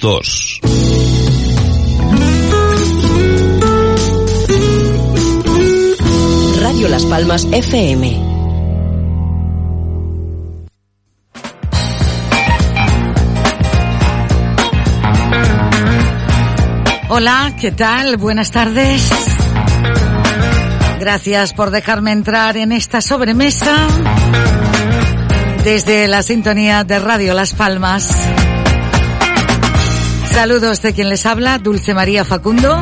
2. Radio Las Palmas FM. Hola, ¿qué tal? Buenas tardes. Gracias por dejarme entrar en esta sobremesa desde la sintonía de Radio Las Palmas. Saludos de quien les habla, Dulce María Facundo.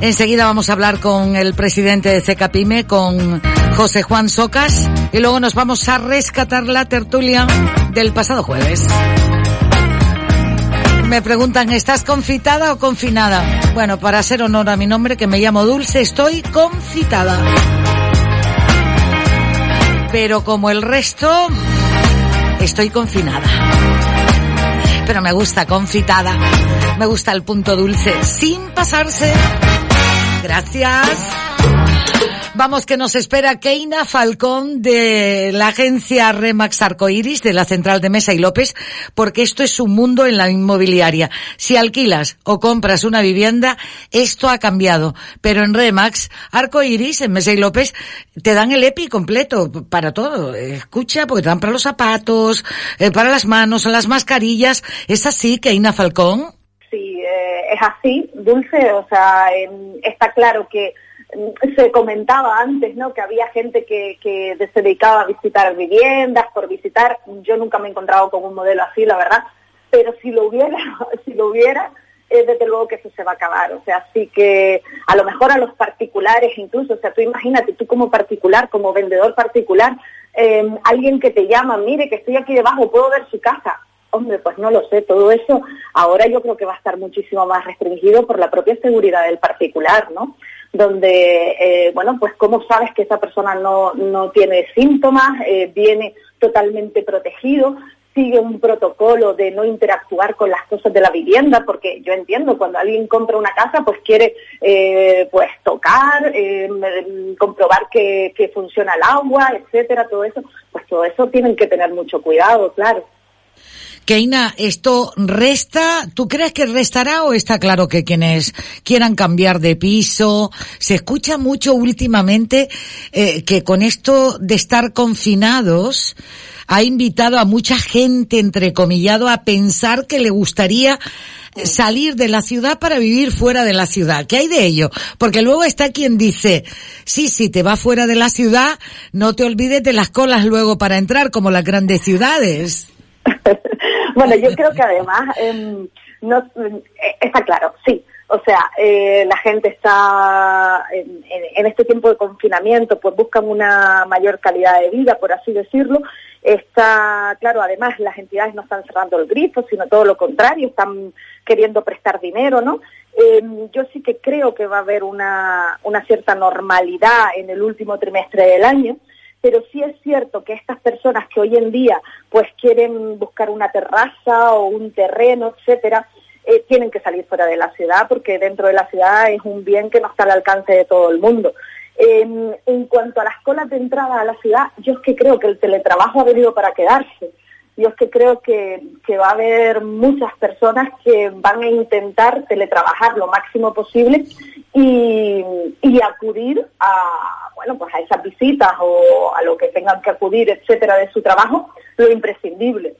Enseguida vamos a hablar con el presidente de CECAPIME, con José Juan Socas, y luego nos vamos a rescatar la tertulia del pasado jueves. Me preguntan, ¿estás confitada o confinada? Bueno, para hacer honor a mi nombre, que me llamo Dulce, estoy confitada. Pero como el resto, estoy confinada pero me gusta confitada. Me gusta el punto dulce, sin pasarse. Gracias. Vamos que nos espera Keina Falcón de la agencia Remax Arcoiris de la central de Mesa y López, porque esto es un mundo en la inmobiliaria. Si alquilas o compras una vivienda, esto ha cambiado. Pero en Remax Arcoiris, en Mesa y López, te dan el EPI completo para todo. Escucha, porque te dan para los zapatos, eh, para las manos, las mascarillas. ¿Es así, Keina Falcón? Sí, eh, es así, Dulce. O sea, está claro que se comentaba antes, ¿no? Que había gente que, que se dedicaba a visitar viviendas por visitar. Yo nunca me he encontrado con un modelo así, la verdad. Pero si lo hubiera, si lo hubiera, eh, desde luego que eso se va a acabar. O sea, así que a lo mejor a los particulares incluso, o sea, tú imagínate, tú como particular, como vendedor particular, eh, alguien que te llama, mire que estoy aquí debajo, puedo ver su casa. Hombre, pues no lo sé, todo eso ahora yo creo que va a estar muchísimo más restringido por la propia seguridad del particular, ¿no? Donde, eh, bueno, pues cómo sabes que esa persona no, no tiene síntomas, eh, viene totalmente protegido, sigue un protocolo de no interactuar con las cosas de la vivienda, porque yo entiendo, cuando alguien compra una casa, pues quiere eh, pues tocar, comprobar que, que funciona el agua, etcétera, todo eso, pues todo eso tienen que tener mucho cuidado, claro. Keina, ¿esto resta? ¿Tú crees que restará o está claro que quienes quieran cambiar de piso? Se escucha mucho últimamente eh, que con esto de estar confinados ha invitado a mucha gente, entrecomillado, a pensar que le gustaría salir de la ciudad para vivir fuera de la ciudad. ¿Qué hay de ello? Porque luego está quien dice, sí, si te vas fuera de la ciudad, no te olvides de las colas luego para entrar, como las grandes ciudades. bueno, yo creo que además em, no, eh, está claro, sí. O sea, eh, la gente está en, este tiempo de confinamiento, pues buscan una mayor calidad de vida, por así decirlo. Está, claro, además las entidades no están cerrando el grifo, sino todo lo contrario, están queriendo prestar dinero, ¿no? Eh, yo sí que creo que va a haber una, una cierta normalidad en el último trimestre del año pero sí es cierto que estas personas que hoy en día pues quieren buscar una terraza o un terreno, etcétera, eh, tienen que salir fuera de la ciudad porque dentro de la ciudad es un bien que no está al alcance de todo el mundo. en cuanto a las colas de entrada a la ciudad, yo es que creo que el teletrabajo ha venido para quedarse. Yo es que creo que, que va a haber muchas personas que van a intentar teletrabajar lo máximo posible y, y acudir a, bueno, pues a esas visitas o a lo que tengan que acudir, etcétera, de su trabajo, lo imprescindible.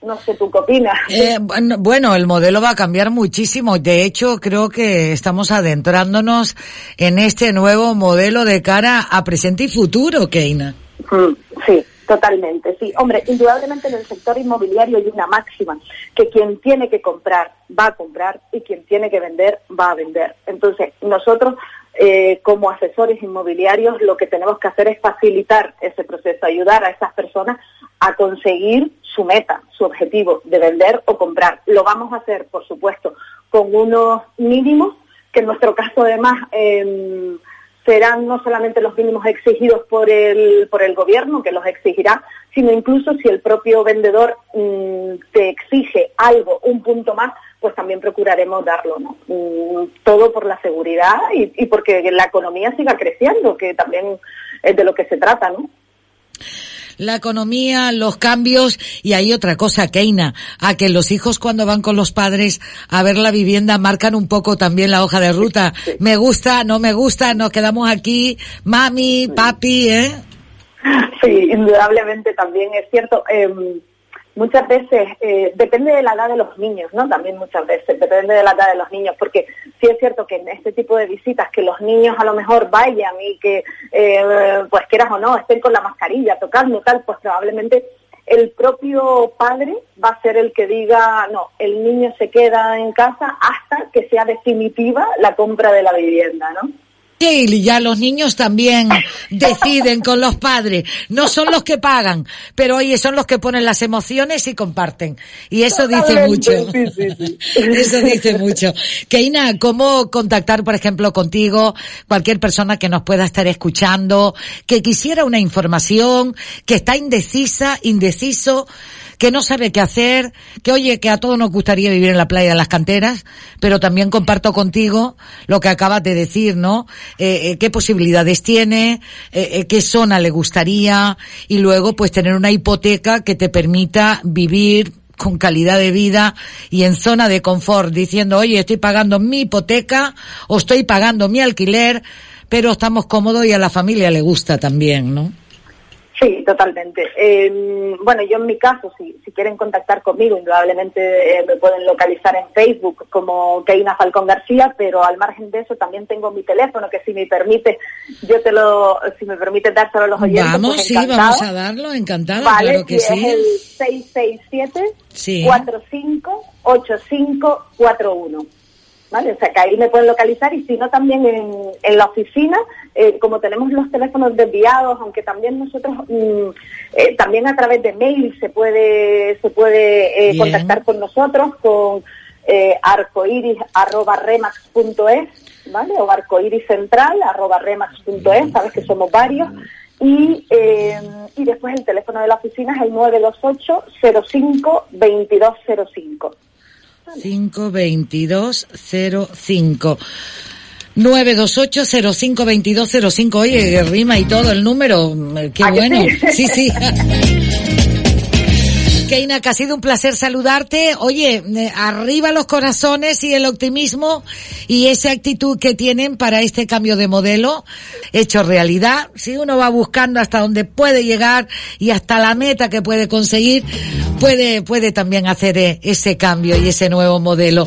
No sé, ¿tú qué opinas? Eh, bueno, el modelo va a cambiar muchísimo. De hecho, creo que estamos adentrándonos en este nuevo modelo de cara a presente y futuro, Keina. Mm, sí, Totalmente, sí. Hombre, indudablemente en el sector inmobiliario hay una máxima, que quien tiene que comprar va a comprar y quien tiene que vender va a vender. Entonces, nosotros eh, como asesores inmobiliarios lo que tenemos que hacer es facilitar ese proceso, ayudar a esas personas a conseguir su meta, su objetivo de vender o comprar. Lo vamos a hacer, por supuesto, con unos mínimos, que en nuestro caso además eh, serán no solamente los mínimos exigidos por el, por el gobierno, que los exigirá, sino incluso si el propio vendedor mm, te exige algo, un punto más, pues también procuraremos darlo, ¿no? Mm, todo por la seguridad y, y porque la economía siga creciendo, que también es de lo que se trata, ¿no? La economía, los cambios y hay otra cosa, Keina, a que los hijos cuando van con los padres a ver la vivienda marcan un poco también la hoja de ruta. Me gusta, no me gusta, nos quedamos aquí, mami, papi, ¿eh? Sí, indudablemente también es cierto. Eh, muchas veces, eh, depende de la edad de los niños, ¿no? También muchas veces, depende de la edad de los niños, porque sí es cierto que en este tipo de visitas, que los niños a lo mejor vayan y que, eh, pues quieras o no, estén con la mascarilla, tocando tal, pues probablemente el propio padre va a ser el que diga, no, el niño se queda en casa hasta que sea definitiva la compra de la vivienda, ¿no? Y ya los niños también deciden con los padres. No son los que pagan, pero oye, son los que ponen las emociones y comparten. Y eso dice mucho. Eso dice mucho. Keina, ¿cómo contactar, por ejemplo, contigo, cualquier persona que nos pueda estar escuchando, que quisiera una información, que está indecisa, indeciso, que no sabe qué hacer, que oye, que a todos nos gustaría vivir en la playa de las canteras, pero también comparto contigo lo que acabas de decir, ¿no? Eh, eh, qué posibilidades tiene, eh, qué zona le gustaría y luego pues tener una hipoteca que te permita vivir con calidad de vida y en zona de confort, diciendo, oye, estoy pagando mi hipoteca o estoy pagando mi alquiler, pero estamos cómodos y a la familia le gusta también, ¿no? Sí, totalmente. Eh, bueno, yo en mi caso, si, si quieren contactar conmigo, indudablemente eh, me pueden localizar en Facebook como Keina Falcón García, pero al margen de eso también tengo mi teléfono, que si me permite, yo te lo, si me permite dárselo a los oyentes. Pues vamos, sí, vamos a darlo, encantada, vale, claro que es sí. el 667 sí. 458541. ¿Vale? O sea, que ahí me pueden localizar y si no también en, en la oficina, eh, como tenemos los teléfonos desviados, aunque también nosotros, mm, eh, también a través de mail se puede, se puede eh, contactar con nosotros con arcoiris.remax.es, ¿vale? O arcoiriscentral arroba remax.es, sabes que somos varios. Y, y después el teléfono de la oficina es el 928 05 2205. 52205. 928-052205. Oye, rima y todo el número. Qué bueno. Sí, sí. Keina, que ha sido un placer saludarte. Oye, eh, arriba los corazones y el optimismo y esa actitud que tienen para este cambio de modelo hecho realidad. Si uno va buscando hasta donde puede llegar y hasta la meta que puede conseguir, puede, puede también hacer eh, ese cambio y ese nuevo modelo.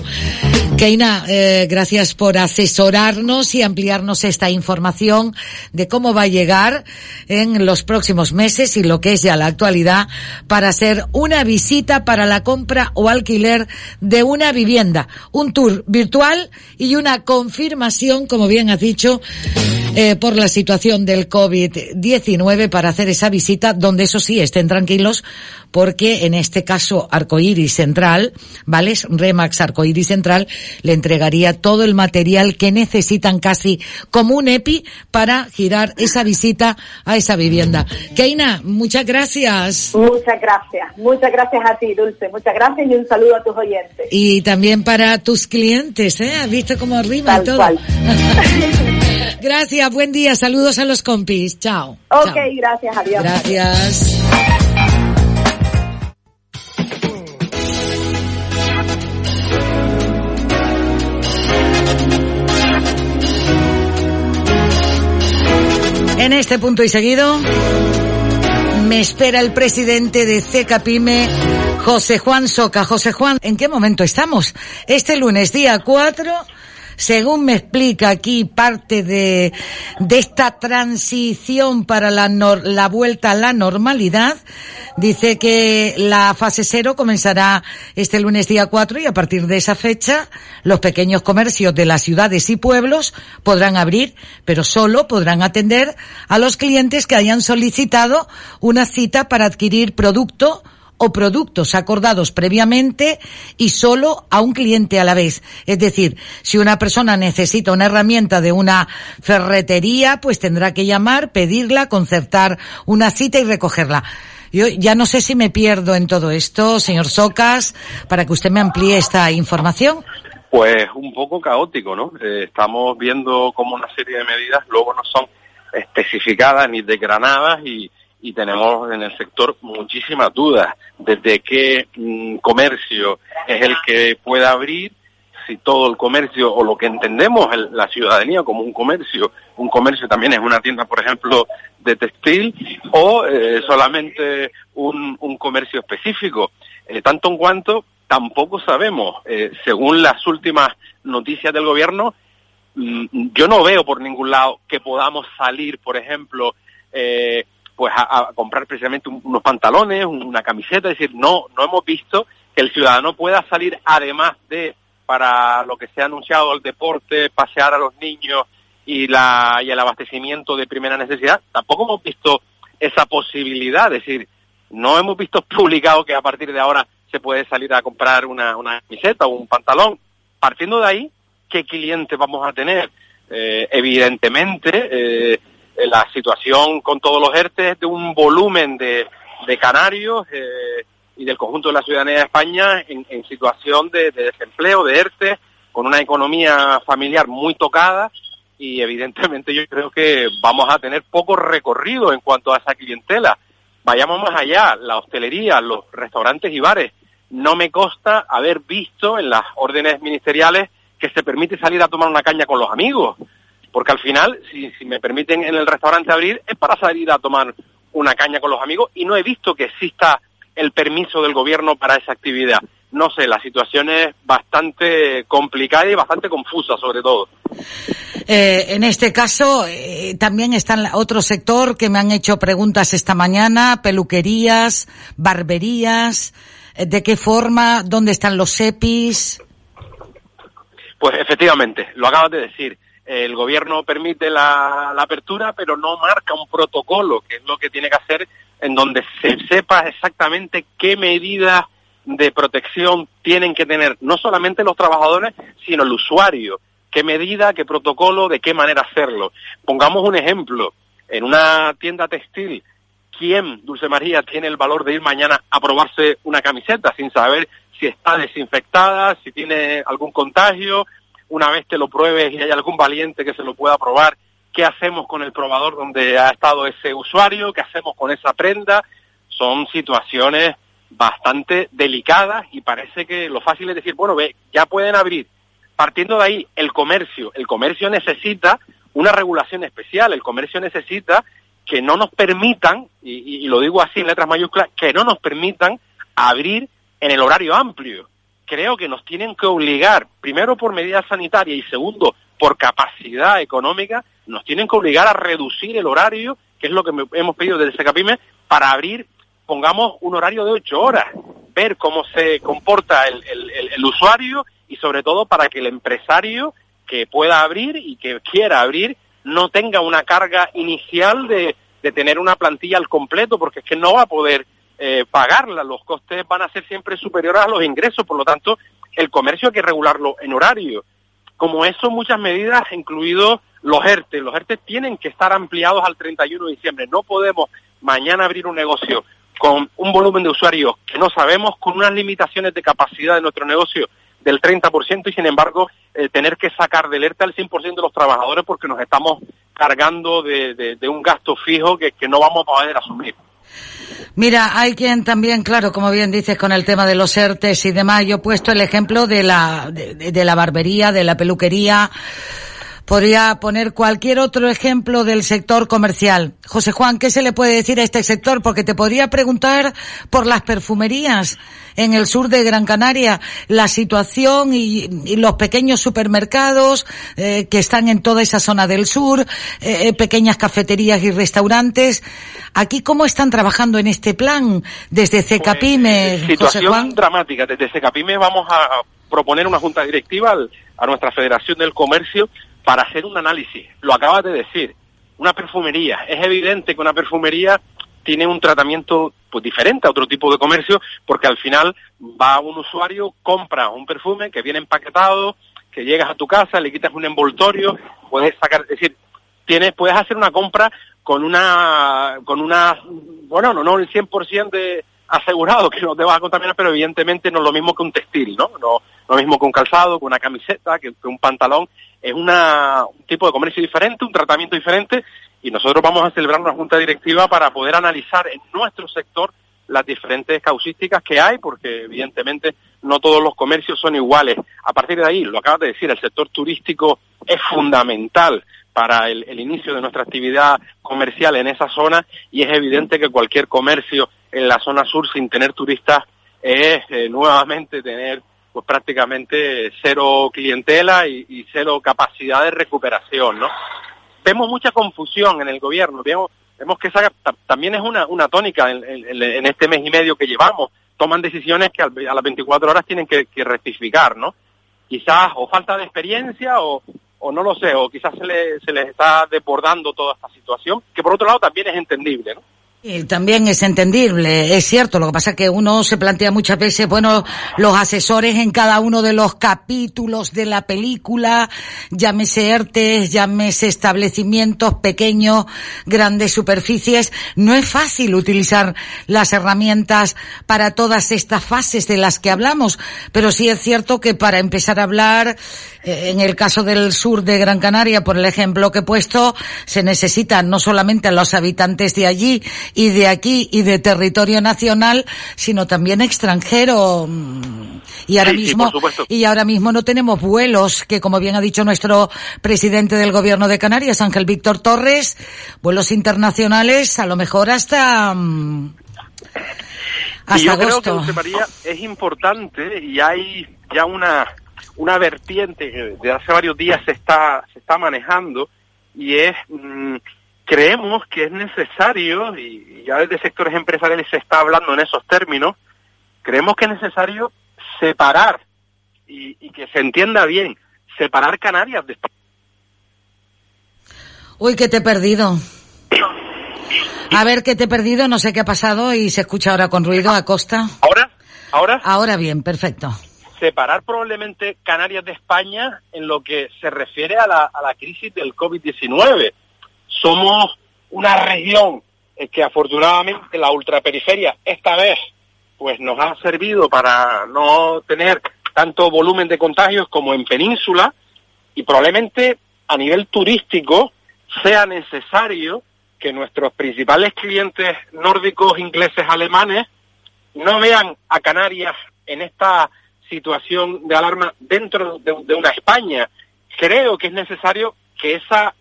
Keina, eh, gracias por asesorarnos y ampliarnos esta información de cómo va a llegar en los próximos meses y lo que es ya la actualidad para hacer una visita para la compra o alquiler de una vivienda, un tour virtual y una confirmación, como bien has dicho, eh, por la situación del COVID-19 para hacer esa visita donde eso sí estén tranquilos porque en este caso Arcoiris Central, ¿vale? Remax Arcoiris Central le entregaría todo el material que necesitan casi como un EPI para girar esa visita a esa vivienda. Keina, muchas gracias. Muchas gracias. Muchas gracias a ti, Dulce. Muchas gracias y un saludo a tus oyentes. Y también para tus clientes, ¿eh? ¿Has visto cómo rima Tal todo? Cual. gracias, buen día. Saludos a los compis. Chao. Ok, Chao. gracias. Adiós. Gracias. En este punto y seguido, me espera el presidente de CECAPIME, José Juan Soca. José Juan, ¿en qué momento estamos? Este lunes, día 4, según me explica aquí parte de, de esta transición para la, la vuelta a la normalidad, dice que la fase cero comenzará este lunes día 4 y a partir de esa fecha los pequeños comercios de las ciudades y pueblos podrán abrir, pero solo podrán atender a los clientes que hayan solicitado una cita para adquirir producto o productos acordados previamente y solo a un cliente a la vez. Es decir, si una persona necesita una herramienta de una ferretería, pues tendrá que llamar, pedirla, concertar una cita y recogerla. Yo ya no sé si me pierdo en todo esto, señor Socas, para que usted me amplíe esta información. Pues un poco caótico, ¿no? Eh, estamos viendo como una serie de medidas luego no son especificadas ni desgranadas y, y tenemos en el sector muchísimas dudas desde qué mm, comercio es el que puede abrir, si todo el comercio o lo que entendemos la ciudadanía como un comercio, un comercio también es una tienda, por ejemplo, de textil o eh, solamente un, comercio específico. Eh, tanto en cuanto tampoco sabemos, eh, según las últimas noticias del gobierno, mm, yo no veo por ningún lado que podamos salir, por ejemplo, pues a, comprar precisamente unos pantalones, una camiseta, es decir, no, no hemos visto que el ciudadano pueda salir además de para lo que se ha anunciado el deporte, pasear a los niños y, la, y el abastecimiento de primera necesidad, tampoco hemos visto esa posibilidad, es decir, no hemos visto publicado que a partir de ahora se puede salir a comprar una, una camiseta o un pantalón. Partiendo de ahí, ¿qué cliente vamos a tener? Eh, evidentemente, eh, la situación con todos los ERTE de un volumen de, de canarios eh, y del conjunto de la ciudadanía de España en, situación de, desempleo, de ERTE, con una economía familiar muy tocada y evidentemente yo creo que vamos a tener poco recorrido en cuanto a esa clientela. Vayamos más allá, la hostelería, los restaurantes y bares. No me consta haber visto en las órdenes ministeriales que se permite salir a tomar una caña con los amigos porque al final, si, me permiten en el restaurante abrir, es para salir a tomar una caña con los amigos y no he visto que exista el permiso del gobierno para esa actividad. No sé, la situación es bastante complicada y bastante confusa sobre todo. Eh, en este caso, eh, también está otro sector que me han hecho preguntas esta mañana, peluquerías, barberías, eh, ¿de qué forma? ¿Dónde están los EPIs? Pues efectivamente, lo acabas de decir el gobierno permite la, apertura, pero no marca un protocolo, que es lo que tiene que hacer, en donde se sepa exactamente qué medidas de protección tienen que tener no solamente los trabajadores, sino el usuario. ¿Qué medida, qué protocolo, de qué manera hacerlo? Pongamos un ejemplo. En una tienda textil, ¿quién, Dulce María, tiene el valor de ir mañana a probarse una camiseta sin saber si está desinfectada, si tiene algún contagio, una vez que lo pruebes y hay algún valiente que se lo pueda probar, qué hacemos con el probador donde ha estado ese usuario, qué hacemos con esa prenda. Son situaciones bastante delicadas y parece que lo fácil es decir, bueno, ve, ya pueden abrir. Partiendo de ahí, el comercio. El comercio necesita una regulación especial, el comercio necesita que no nos permitan, y lo digo así en letras mayúsculas, que no nos permitan abrir en el horario amplio creo que nos tienen que obligar, primero por medidas sanitarias y segundo por capacidad económica, nos tienen que obligar a reducir el horario, que es lo que hemos pedido desde Secapime, para abrir, pongamos, un horario de ocho horas, ver cómo se comporta el, usuario y sobre todo para que el empresario que pueda abrir y que quiera abrir no tenga una carga inicial de tener una plantilla al completo, porque es que no va a poder eh, pagarla. Los costes van a ser siempre superiores a los ingresos, por lo tanto, el comercio hay que regularlo en horario. Como eso, muchas medidas, incluidos los ERTE. Los ERTE tienen que estar ampliados al 31 de diciembre. No podemos mañana abrir un negocio con un volumen de usuarios que no sabemos, con unas limitaciones de capacidad de nuestro negocio del 30% y sin embargo eh, tener que sacar del ERTE al 100% de los trabajadores porque nos estamos cargando de, un gasto fijo que, que no vamos a poder asumir. Mira, hay quien también, claro, como bien dices, con el tema de los ERTES y demás, yo he puesto el ejemplo de la, de, la barbería, de la peluquería, Podría poner cualquier otro ejemplo del sector comercial. José Juan, ¿qué se le puede decir a este sector? Porque te podría preguntar por las perfumerías en el sur de Gran Canaria, la situación y, los pequeños supermercados eh, que están en toda esa zona del sur, eh, eh, pequeñas cafeterías y restaurantes. Aquí, ¿cómo están trabajando en este plan desde CECAPIME? Pues, situación dramática. Desde CECAPIME vamos a proponer una junta directiva a nuestra Federación del Comercio para hacer un análisis. Lo acabas de decir, una perfumería. Es evidente que una perfumería tiene un tratamiento pues diferente a otro tipo de comercio porque al final va un usuario, compra un perfume que viene empaquetado, que llegas a tu casa, le quitas un envoltorio, puedes sacar, es decir, tienes, puedes hacer una compra con una, con una, bueno, no, no el 100% de asegurado que no te vas a contaminar, pero evidentemente no es lo mismo que un textil, ¿no? No, lo mismo que un calzado, que una camiseta, que, un pantalón, es una, un tipo de comercio diferente, un tratamiento diferente, y nosotros vamos a celebrar una junta directiva para poder analizar en nuestro sector las diferentes causísticas que hay, porque evidentemente no todos los comercios son iguales. A partir de ahí, lo acabas de decir, el sector turístico es fundamental para el, inicio de nuestra actividad comercial en esa zona y es evidente que cualquier comercio en la zona sur sin tener turistas es eh, nuevamente tener pues prácticamente cero clientela y, cero capacidad de recuperación, ¿no? Vemos mucha confusión en el gobierno, vemos, vemos que esa también es una, una tónica en, este mes y medio que llevamos, toman decisiones que a las 24 horas tienen que, rectificar, ¿no? Quizás o falta de experiencia o, o no lo sé, o quizás se, le, se les está desbordando toda esta situación, que por otro lado también es entendible, ¿no? Y también es entendible, es cierto, lo que pasa es que uno se plantea muchas veces, bueno, los asesores en cada uno de los capítulos de la película, llámese ERTES, llámese establecimientos pequeños, grandes superficies, no es fácil utilizar las herramientas para todas estas fases de las que hablamos, pero sí es cierto que para empezar a hablar, eh, en el caso del sur de Gran Canaria, por el ejemplo que he puesto, se necesitan no solamente a los habitantes de allí, y de aquí y de territorio nacional, sino también extranjero. Y ahora mismo, y ahora mismo no tenemos vuelos que, como bien ha dicho nuestro presidente del gobierno de Canarias, Ángel Víctor Torres, vuelos internacionales a lo mejor hasta, mm, hasta y yo creo que María es importante y hay ya una una vertiente que de hace varios días se está se está manejando y es mm, creemos que es necesario, y ya desde sectores empresariales se está hablando en esos términos, creemos que es necesario separar, y, que se entienda bien, separar Canarias de España. Uy, que te he perdido. A ver, que te he perdido, no sé qué ha pasado y se escucha ahora con ruido a costa. ¿Ahora? ¿Ahora? Ahora bien, perfecto. Separar probablemente Canarias de España en lo que se refiere a la, crisis del COVID-19 somos una región que afortunadamente la ultraperiferia esta vez pues nos ha servido para no tener tanto volumen de contagios como en península y probablemente a nivel turístico sea necesario que nuestros principales clientes nórdicos, ingleses, alemanes no vean a Canarias en esta situación de alarma dentro de, una España. Creo que es necesario que esa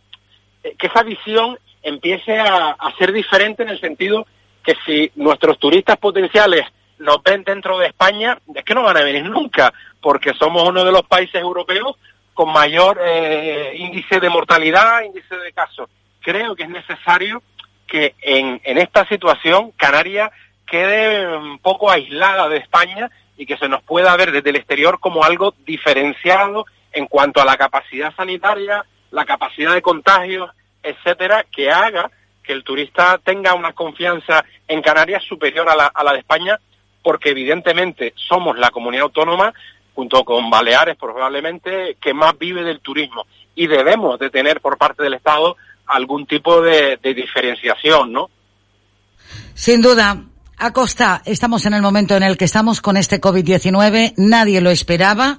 eh, que esa visión empiece a, ser diferente en el sentido que si nuestros turistas potenciales nos ven dentro de España, es que no van a venir nunca, porque somos uno de los países europeos con mayor eh, índice de mortalidad, índice de casos. Creo que es necesario que en, en esta situación Canarias quede un poco aislada de España y que se nos pueda ver desde el exterior como algo diferenciado en cuanto a la capacidad sanitaria, la capacidad de contagios, etcétera, que haga que el turista tenga una confianza en Canarias superior a la, de España, porque evidentemente somos la comunidad autónoma, junto con Baleares probablemente, que más vive del turismo. Y debemos de tener por parte del Estado algún tipo de, de diferenciación, ¿no? Sin duda, Acosta, estamos en el momento en el que estamos con este COVID-19, nadie lo esperaba,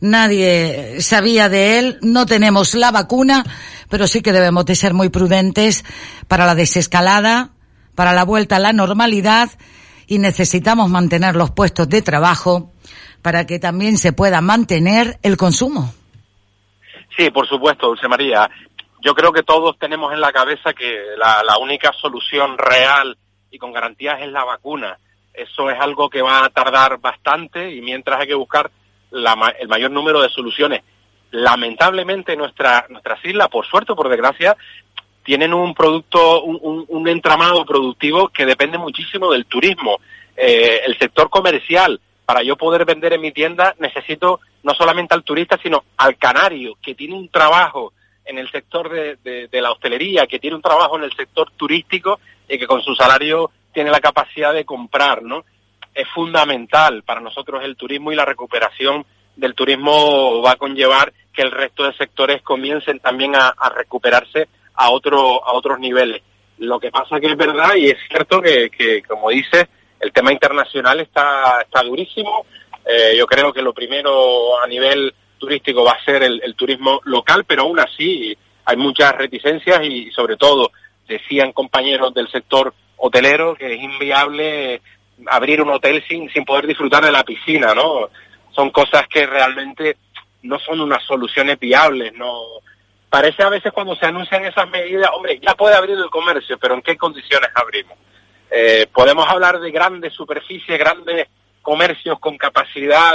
nadie sabía de él, no tenemos la vacuna, pero sí que debemos de ser muy prudentes para la desescalada, para la vuelta a la normalidad y necesitamos mantener los puestos de trabajo para que también se pueda mantener el consumo. Sí, por supuesto, Dulce María. Yo creo que todos tenemos en la cabeza que la, la única solución real y con garantías es la vacuna. Eso es algo que va a tardar bastante y mientras hay que buscar la, el mayor número de soluciones. Lamentablemente nuestra, nuestras islas, por suerte por desgracia, tienen un producto, un, un, entramado productivo que depende muchísimo del turismo. Eh, el sector comercial, para yo poder vender en mi tienda, necesito no solamente al turista, sino al canario, que tiene un trabajo en el sector de, de, la hostelería, que tiene un trabajo en el sector turístico y que con su salario tiene la capacidad de comprar, ¿no? Es fundamental para nosotros el turismo y la recuperación del turismo va a conllevar que el resto de sectores comiencen también a, recuperarse a otro a otros niveles. Lo que pasa que es verdad y es cierto que, que como dice, el tema internacional está está durísimo. Eh, yo creo que lo primero a nivel turístico va a ser el, turismo local, pero aún así hay muchas reticencias y sobre todo decían compañeros del sector hotelero que es inviable abrir un hotel sin, sin poder disfrutar de la piscina, ¿no? Son cosas que realmente no son unas soluciones viables, ¿no? Parece a veces cuando se anuncian esas medidas, hombre, ya puede abrir el comercio, pero ¿en qué condiciones abrimos? Eh, podemos hablar de grandes superficies, grandes comercios con capacidad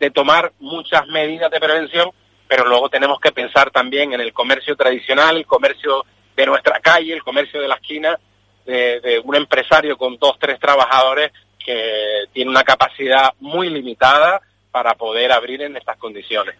de tomar muchas medidas de prevención, pero luego tenemos que pensar también en el comercio tradicional, el comercio de nuestra calle, el comercio de la esquina, de, un empresario con dos, tres trabajadores que tiene una capacidad muy limitada para poder abrir en estas condiciones.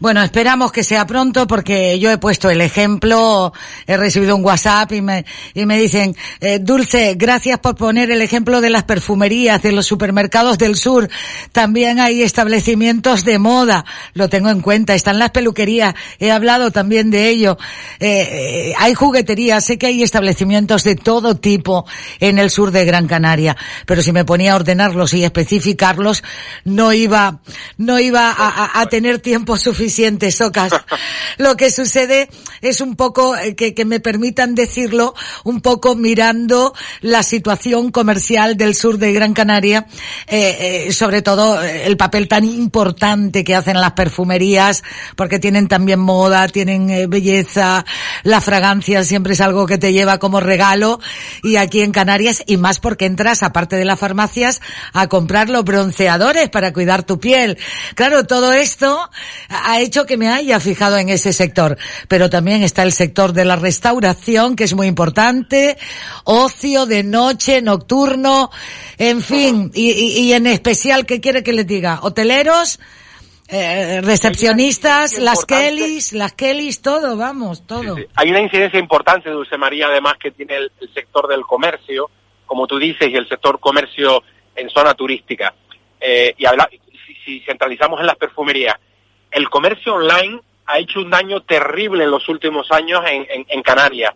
Bueno, esperamos que sea pronto porque yo he puesto el ejemplo, he recibido un WhatsApp y me, y me dicen, eh, Dulce, gracias por poner el ejemplo de las perfumerías, de los supermercados del sur. También hay establecimientos de moda, lo tengo en cuenta. Están las peluquerías, he hablado también de ello. Eh, eh, hay jugueterías, sé que hay establecimientos de todo tipo en el sur de Gran Canaria, pero si me ponía a ordenarlos y especificarlos, no iba, no iba a, a, tener tiempo suficiente, Socas. Lo que sucede es un poco, eh, que, que, me permitan decirlo, un poco mirando la situación comercial del sur de Gran Canaria, eh, eh, sobre todo el papel tan importante que hacen las perfumerías, porque tienen también moda, tienen eh, belleza, la fragancia siempre es algo que te lleva como regalo, y aquí en Canarias, y más porque entras, aparte de las farmacias, a comprar los bronceadores para cuidar tu piel. Claro, todo esto ha hecho que me haya fijado en ese sector. Pero también está el sector de la restauración, que es muy importante, ocio de noche, nocturno, en fin, y, y, y en especial, ¿qué quiere que les diga? Hoteleros, eh, recepcionistas, las Kellys, las Kellys, todo, vamos, todo. Sí, sí. Hay una incidencia importante, Dulce María, además, que tiene el, el sector del comercio, como tú dices, y el sector comercio en zona turística. Eh, y habla, si, si centralizamos en las perfumerías, el comercio online ha hecho un daño terrible en los últimos años en, Canarias.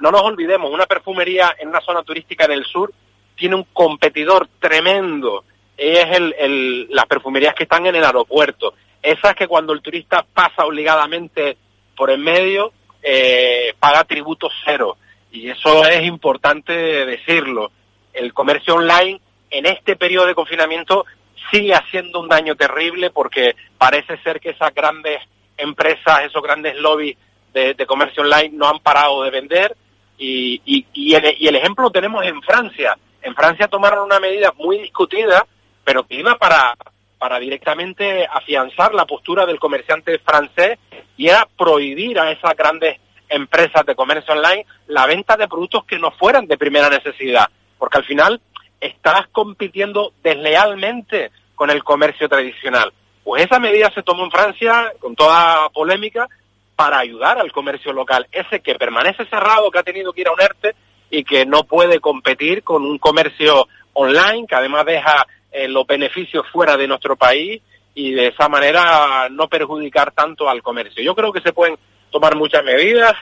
No nos olvidemos, una perfumería en una zona turística del sur tiene un competidor tremendo. Es el, las perfumerías que están en el aeropuerto. Esas que cuando el turista pasa obligadamente por en medio, eh, paga tributo cero. Y eso es importante decirlo. El comercio online en este periodo de confinamiento sigue haciendo un daño terrible porque parece ser que esas grandes empresas, esos grandes lobbies de, comercio online no han parado de vender y, y, y el ejemplo lo tenemos en Francia. En Francia tomaron una medida muy discutida, pero que iba para, para directamente afianzar la postura del comerciante francés y era prohibir a esas grandes empresas de comercio online la venta de productos que no fueran de primera necesidad, porque al final estás compitiendo deslealmente con el comercio tradicional. Pues esa medida se tomó en Francia con toda polémica para ayudar al comercio local, ese que permanece cerrado, que ha tenido que ir a un ERTE y que no puede competir con un comercio online, que además deja eh, los beneficios fuera de nuestro país y de esa manera no perjudicar tanto al comercio. Yo creo que se pueden tomar muchas medidas,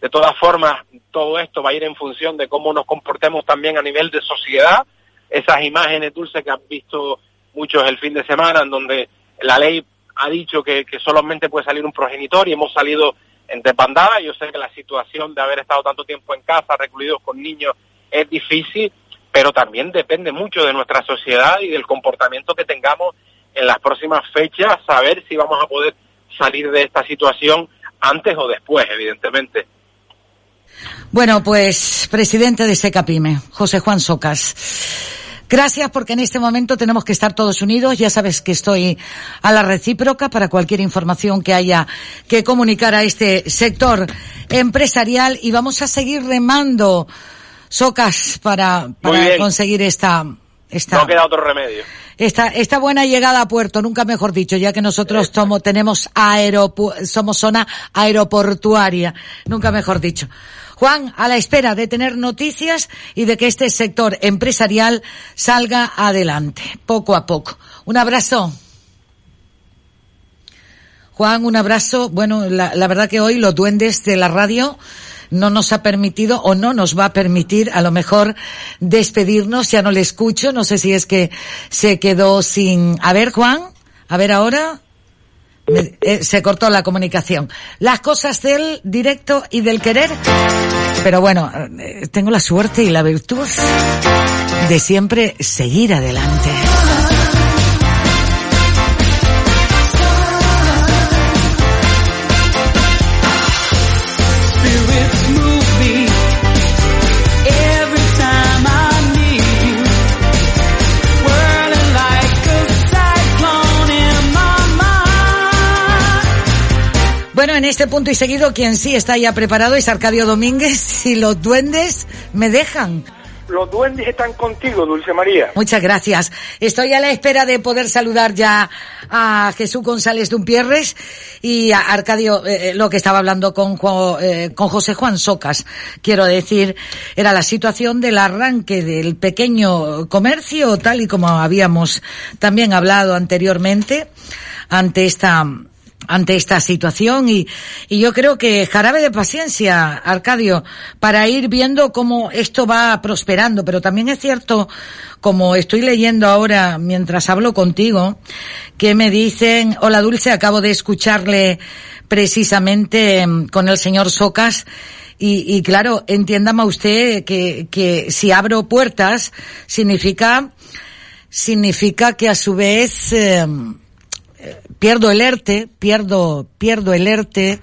de todas formas todo esto va a ir en función de cómo nos comportemos también a nivel de sociedad, esas imágenes dulces que han visto muchos el fin de semana, en donde la ley ha dicho que, solamente puede salir un progenitor y hemos salido en desbandada. Yo sé que la situación de haber estado tanto tiempo en casa, recluidos con niños, es difícil, pero también depende mucho de nuestra sociedad y del comportamiento que tengamos en las próximas fechas, saber si vamos a poder salir de esta situación antes o después, evidentemente. Bueno, pues presidente de Secapime, José Juan Socas. Gracias porque en este momento tenemos que estar todos unidos. Ya sabes que estoy a la recíproca para cualquier información que haya que comunicar a este sector empresarial y vamos a seguir remando socas para, para conseguir esta, esta. No queda otro remedio. Esta, esta buena llegada a puerto, nunca mejor dicho, ya que nosotros tomo, tenemos aeropu somos zona aeroportuaria, nunca mejor dicho. Juan, a la espera de tener noticias y de que este sector empresarial salga adelante, poco a poco. Un abrazo. Juan, un abrazo. Bueno, la, verdad que hoy los duendes de la radio no nos ha permitido o no nos va a permitir a lo mejor despedirnos. Ya no le escucho. No sé si es que se quedó sin. A ver, Juan. A ver ahora. Eh, se cortó la comunicación. Las cosas del directo y del querer. Pero bueno, eh, tengo la suerte y la virtud de siempre seguir adelante. Bueno, en este punto y seguido, quien sí está ya preparado es Arcadio Domínguez y los duendes me dejan. Los duendes están contigo, Dulce María. Muchas gracias. Estoy a la espera de poder saludar ya a Jesús González Dumpierres y a Arcadio, eh, eh, lo que estaba hablando con, eh, con José Juan Socas. Quiero decir, era la situación del arranque del pequeño comercio, tal y como habíamos también hablado anteriormente, ante esta ante esta situación y, y yo creo que jarabe de paciencia, Arcadio, para ir viendo cómo esto va prosperando. Pero también es cierto, como estoy leyendo ahora mientras hablo contigo, que me dicen, hola Dulce, acabo de escucharle precisamente em, con el señor Socas y, y claro, entiéndame usted que, que si abro puertas significa, significa que a su vez, eh, pierdo el ERTE, pierdo, pierdo el ERTE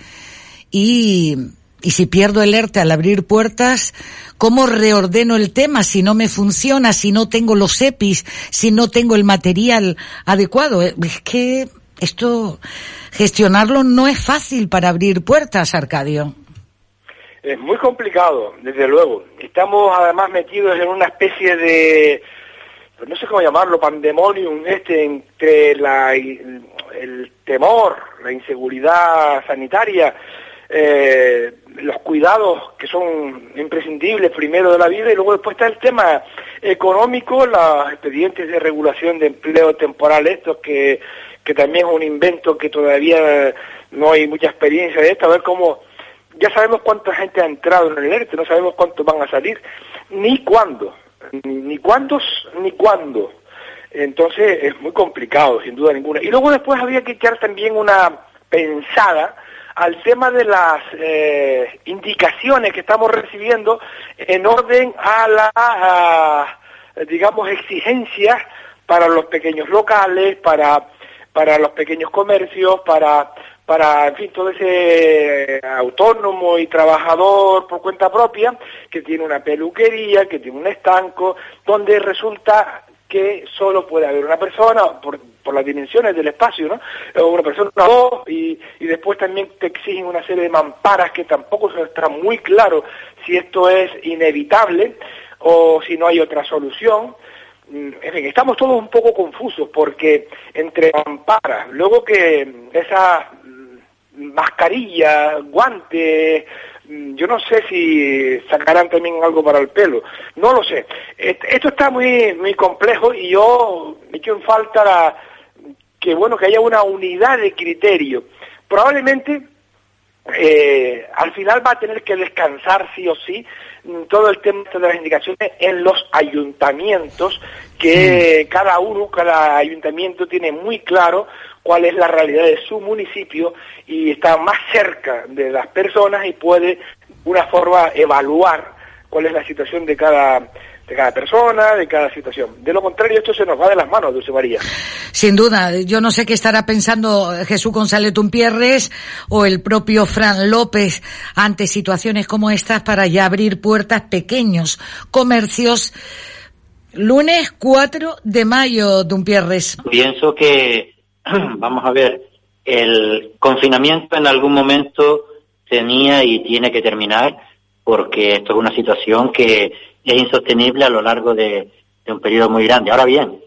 y, y si pierdo el ERTE al abrir puertas, ¿cómo reordeno el tema si no me funciona, si no tengo los EPIs, si no tengo el material adecuado? Es que esto, gestionarlo no es fácil para abrir puertas, Arcadio. Es muy complicado, desde luego. Estamos además metidos en una especie de, no sé cómo llamarlo, pandemonium este entre la, el temor, la inseguridad sanitaria, eh, los cuidados que son imprescindibles primero de la vida y luego después está el tema económico, los expedientes de regulación de empleo temporal, estos que, que también es un invento que todavía no hay mucha experiencia de esto, a ver cómo, ya sabemos cuánta gente ha entrado en el ERTE, no sabemos cuántos van a salir, ni cuándo, ni cuántos, ni cuándo. Entonces es muy complicado, sin duda ninguna. Y luego después había que echar también una pensada al tema de las eh, indicaciones que estamos recibiendo en orden a las, digamos, exigencias para los pequeños locales, para, para los pequeños comercios, para, para, en fin, todo ese autónomo y trabajador por cuenta propia que tiene una peluquería, que tiene un estanco, donde resulta que solo puede haber una persona por, por las dimensiones del espacio, ¿no? O una persona o dos, y, y después también te exigen una serie de mamparas que tampoco está muy claro si esto es inevitable o si no hay otra solución. Mm, en fin, estamos todos un poco confusos porque entre mamparas, luego que esas mm, mascarillas, guantes, Mm, yo no sé si sacarán también algo para el pelo, no lo sé. Esto está muy muy complejo y yo me echo en falta la, que bueno que haya una unidad de criterio. Probablemente eh, al final va a tener que descansar sí o sí mm, todo el tema de las indicaciones en los ayuntamientos, que cada uno, cada ayuntamiento tiene muy claro cuál es la realidad de su municipio y está más cerca de las personas y puede, de una forma, evaluar cuál es la situación de cada, de cada persona, de cada situación. De lo contrario, esto se nos va de las manos, Dulce María. Sin duda, yo no sé qué estará pensando Jesús González Tumpierres o el propio Fran López ante situaciones como estas para ya abrir puertas pequeños comercios. Lunes 4 de mayo, Tumpierres. Pienso que, vamos a ver, el confinamiento en algún momento tenía y tiene que terminar porque esto es una situación que es insostenible a lo largo de, un periodo muy grande. Ahora bien,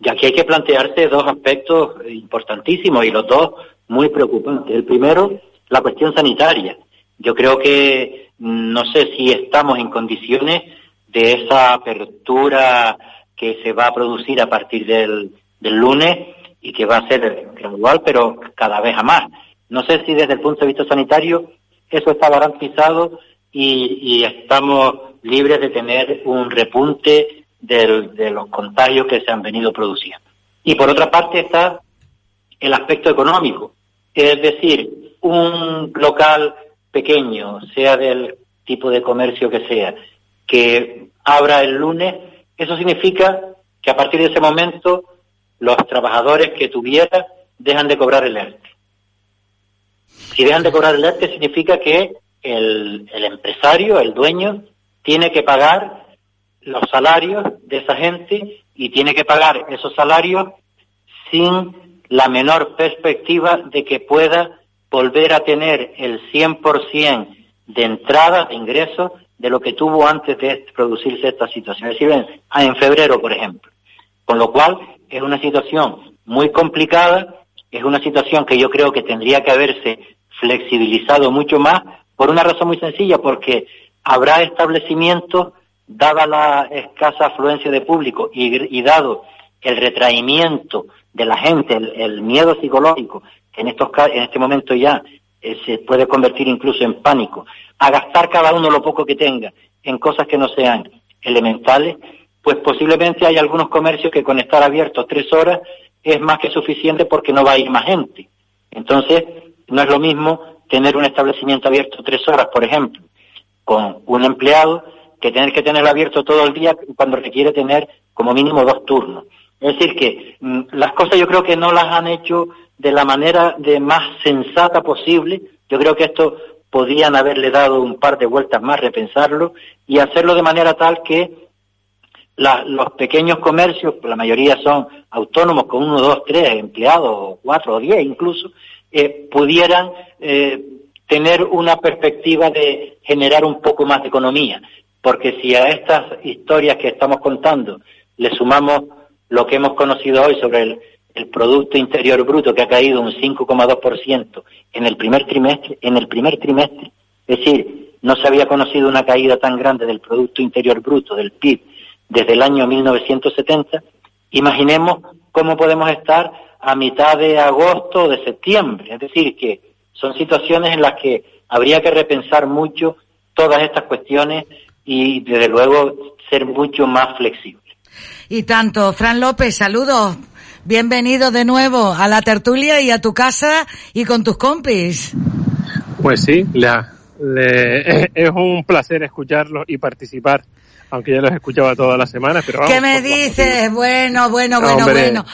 ya aquí hay que plantearse dos aspectos importantísimos y los dos muy preocupantes. El primero, la cuestión sanitaria. Yo creo que mm, no sé si estamos en condiciones de esa apertura que se va a producir a partir del lunes y que va a ser gradual, pero cada vez a más. No sé si desde el punto de vista sanitario eso está garantizado y, estamos libres de tener un repunte de los contagios que se han venido produciendo. Y por otra parte está el aspecto económico, es decir, un local pequeño, sea del tipo de comercio que sea, que abra el lunes, eso significa que a partir de ese momento los trabajadores que tuviera dejan de cobrar el ERTE. Si dejan de cobrar el ERTE significa que el, empresario, el dueño, tiene que pagar los salarios de esa gente y tiene que pagar esos salarios sin la menor perspectiva de que pueda volver a tener el 100% de entrada, de ingresos, de lo que tuvo antes de producirse esta situación. Es decir, en febrero, por ejemplo. Con lo cual, es una situación muy complicada, es una situación que yo creo que tendría que haberse flexibilizado mucho más por una razón muy sencilla, porque habrá establecimientos, dada la escasa afluencia de público y, dado el retraimiento de la gente, el, miedo psicológico, que en, estos, en este momento ya eh, se puede convertir incluso en pánico, a gastar cada uno lo poco que tenga en cosas que no sean elementales, pues posiblemente hay algunos comercios que con estar abiertos tres horas es más que suficiente porque no va a ir más gente. Entonces, no es lo mismo tener un establecimiento abierto tres horas, por ejemplo, con un empleado, que tener que tenerlo abierto todo el día cuando requiere tener como mínimo dos turnos. Es decir, que mm, las cosas yo creo que no las han hecho de la manera de más sensata posible. Yo creo que esto podían haberle dado un par de vueltas más, repensarlo y hacerlo de manera tal que los pequeños comercios, la mayoría son autónomos con uno, dos, tres empleados, cuatro o diez incluso, eh, pudieran eh, tener una perspectiva de generar un poco más de economía. Porque si a estas historias que estamos contando le sumamos lo que hemos conocido hoy sobre el, Producto Interior Bruto que ha caído un 5,2% en el primer trimestre, en el primer trimestre, es decir, no se había conocido una caída tan grande del Producto Interior Bruto, del PIB, desde el año 1970, imaginemos cómo podemos estar a mitad de agosto o de septiembre. Es decir, que son situaciones en las que habría que repensar mucho todas estas cuestiones y, desde luego, ser mucho más flexible. Y tanto, Fran López, saludos. Bienvenido de nuevo a la tertulia y a tu casa y con tus compis. Pues sí, es un placer escucharlos y participar aunque ya los escuchaba todas las semanas, pero ¿Qué me dices? Bueno, bueno, bueno, bueno.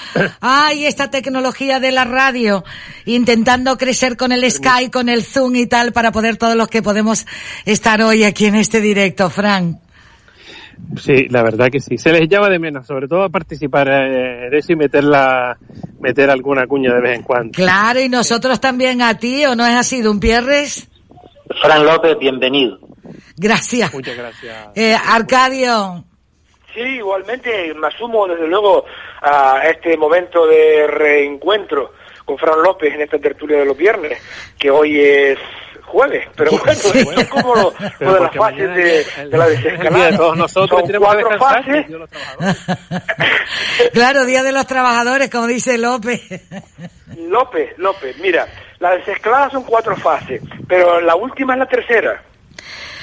Ay, esta tecnología de la radio, intentando crecer con el Skype, con el Zoom y tal, para poder todos los que podemos estar hoy aquí en este directo, Frank. Sí, la verdad que sí. Se les llama de menos, sobre todo a participar eh, de eso y meter, meter alguna cuña de vez en cuando. Claro, y nosotros también a ti, ¿o no es así, Pierres? Fran López, bienvenido. Gracias. Muchas gracias. Eh, Arcadio. Sí, igualmente me asumo desde luego a este momento de reencuentro con Fran López en esta tertulia de los viernes, que hoy es jueves, pero bueno, es como lo, de las fases de, la desescalada. De todos nosotros Son cuatro fases. claro, Día de los Trabajadores, como dice López. López, López, mira, la desescalada son cuatro fases, pero la última es la tercera.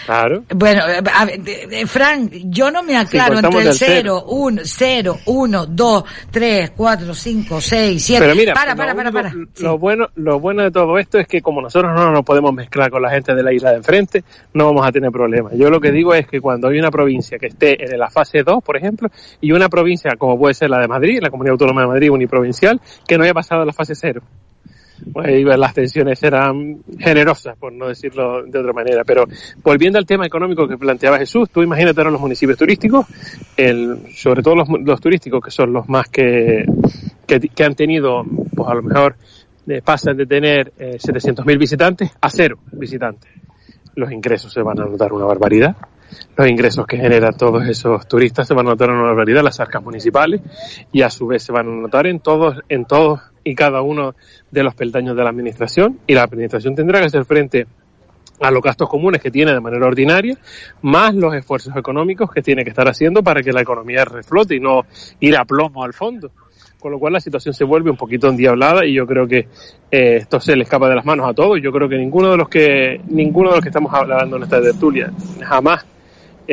Claro. Bueno, eh, a de- Frank, yo no me aclaro contamos entre el del cero. 0, 1, 0, 1, 2, 3, 4, 5, 6, 7. Pero mira, para, lo para, para, para. Sí. Lo bueno, lo bueno de todo esto es que como nosotros no nos podemos mezclar con la gente de la isla de enfrente, no vamos a tener problemas. Yo lo que digo es que cuando hay una provincia que esté en la fase 2, por ejemplo, y una provincia como puede ser la de Madrid, la Comunidad Autónoma de Madrid uniprovincial, que no haya pasado a la fase 0. Pues las tensiones serán generosas, por no decirlo de otra manera. Pero volviendo al tema económico que planteaba Jesús, tú imagínate ahora los municipios turísticos, el, sobre todo los, turísticos, que son los más que, que, que han tenido, pues a lo mejor eh, pasan de tener eh, 700.000 visitantes a cero visitantes. Los ingresos se van a notar una barbaridad. Los ingresos que generan todos esos turistas se van a notar una barbaridad, las arcas municipales, y a su vez se van a notar en todos, en todos y cada uno de los peldaños de la administración, y la administración tendrá que hacer frente a los gastos comunes que tiene de manera ordinaria, más los esfuerzos económicos que tiene que estar haciendo para que la economía reflote y no ir a plomo al fondo. Con lo cual la situación se vuelve un poquito endiablada y yo creo que eh, esto se le escapa de las manos a todos. Yo creo que ninguno de los que ninguno de los que estamos hablando en esta tertulia jamás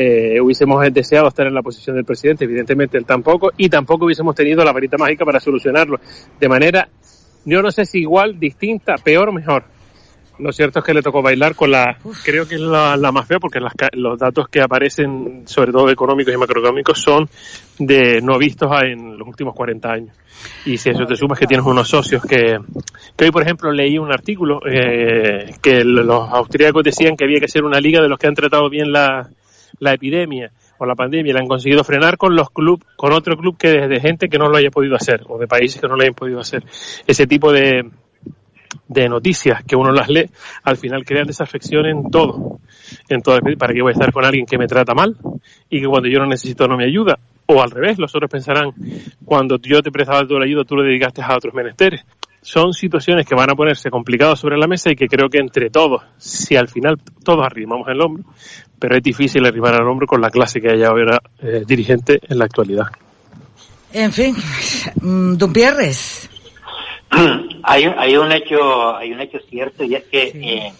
eh, hubiésemos deseado estar en la posición del presidente, evidentemente él tampoco, y tampoco hubiésemos tenido la varita mágica para solucionarlo de manera, yo no sé si igual, distinta, peor o mejor. Lo cierto es que le tocó bailar con la, creo que es la, la más fea porque las los datos que aparecen, sobre todo económicos y macroeconómicos, son de no vistos en los últimos 40 años. Y si eso te sumas que tienes unos socios que, que hoy, por ejemplo, leí un artículo eh, que los austríacos decían que había que ser una liga de los que han tratado bien la, la epidemia o la pandemia la han conseguido frenar con los club, con otro club que de, de gente que no lo haya podido hacer o de países que no lo hayan podido hacer. Ese tipo de, de noticias que uno las lee, al final crean desafección en todo. En todo el- ¿Para qué voy a estar con alguien que me trata mal y que cuando yo no necesito no me ayuda? O al revés, los otros pensarán, cuando yo te prestaba la ayuda, tú le dedicaste a otros menesteres. Son situaciones que van a ponerse complicadas sobre la mesa y que creo que entre todos, si al final todos arrimamos el hombro, pero es difícil arrimar el hombro con la clase que haya ahora eh, dirigente en la actualidad. En fin, mm, Dumpierres. hay, hay un hecho hay un hecho cierto y es que eh,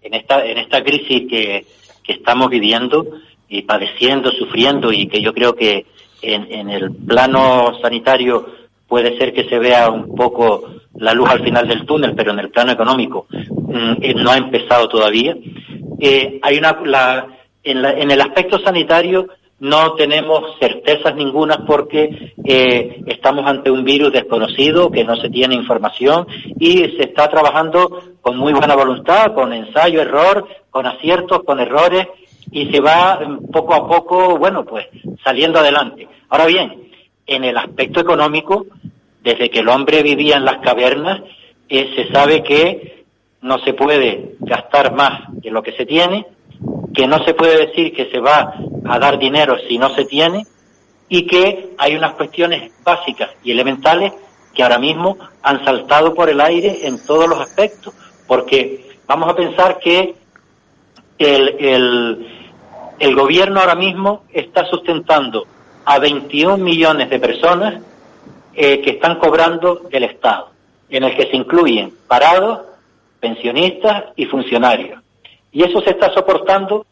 en esta en esta crisis que, que estamos viviendo y padeciendo sufriendo y que yo creo que en, en el plano sanitario puede ser que se vea un poco la luz al final del túnel pero en el plano económico mm, eh, no ha empezado todavía Eh, hay una en el aspecto sanitario no tenemos certezas ninguna porque eh, estamos ante un virus desconocido, que no se tiene información y se está trabajando con muy buena voluntad, con ensayo, error, con aciertos, con errores y se va mm, poco a poco, bueno, pues saliendo adelante. Ahora bien, en el aspecto económico, desde que el hombre vivía en las cavernas, eh, se sabe que no se puede gastar más de lo que se tiene, que no se puede decir que se va a dar dinero si no se tiene y que hay unas cuestiones básicas y elementales que ahora mismo han saltado por el aire en todos los aspectos, porque vamos a pensar que el, el, el gobierno ahora mismo está sustentando a 21 millones de personas eh, que están cobrando del Estado, en el que se incluyen parados, pensionistas y funcionarios. Y eso se está soportando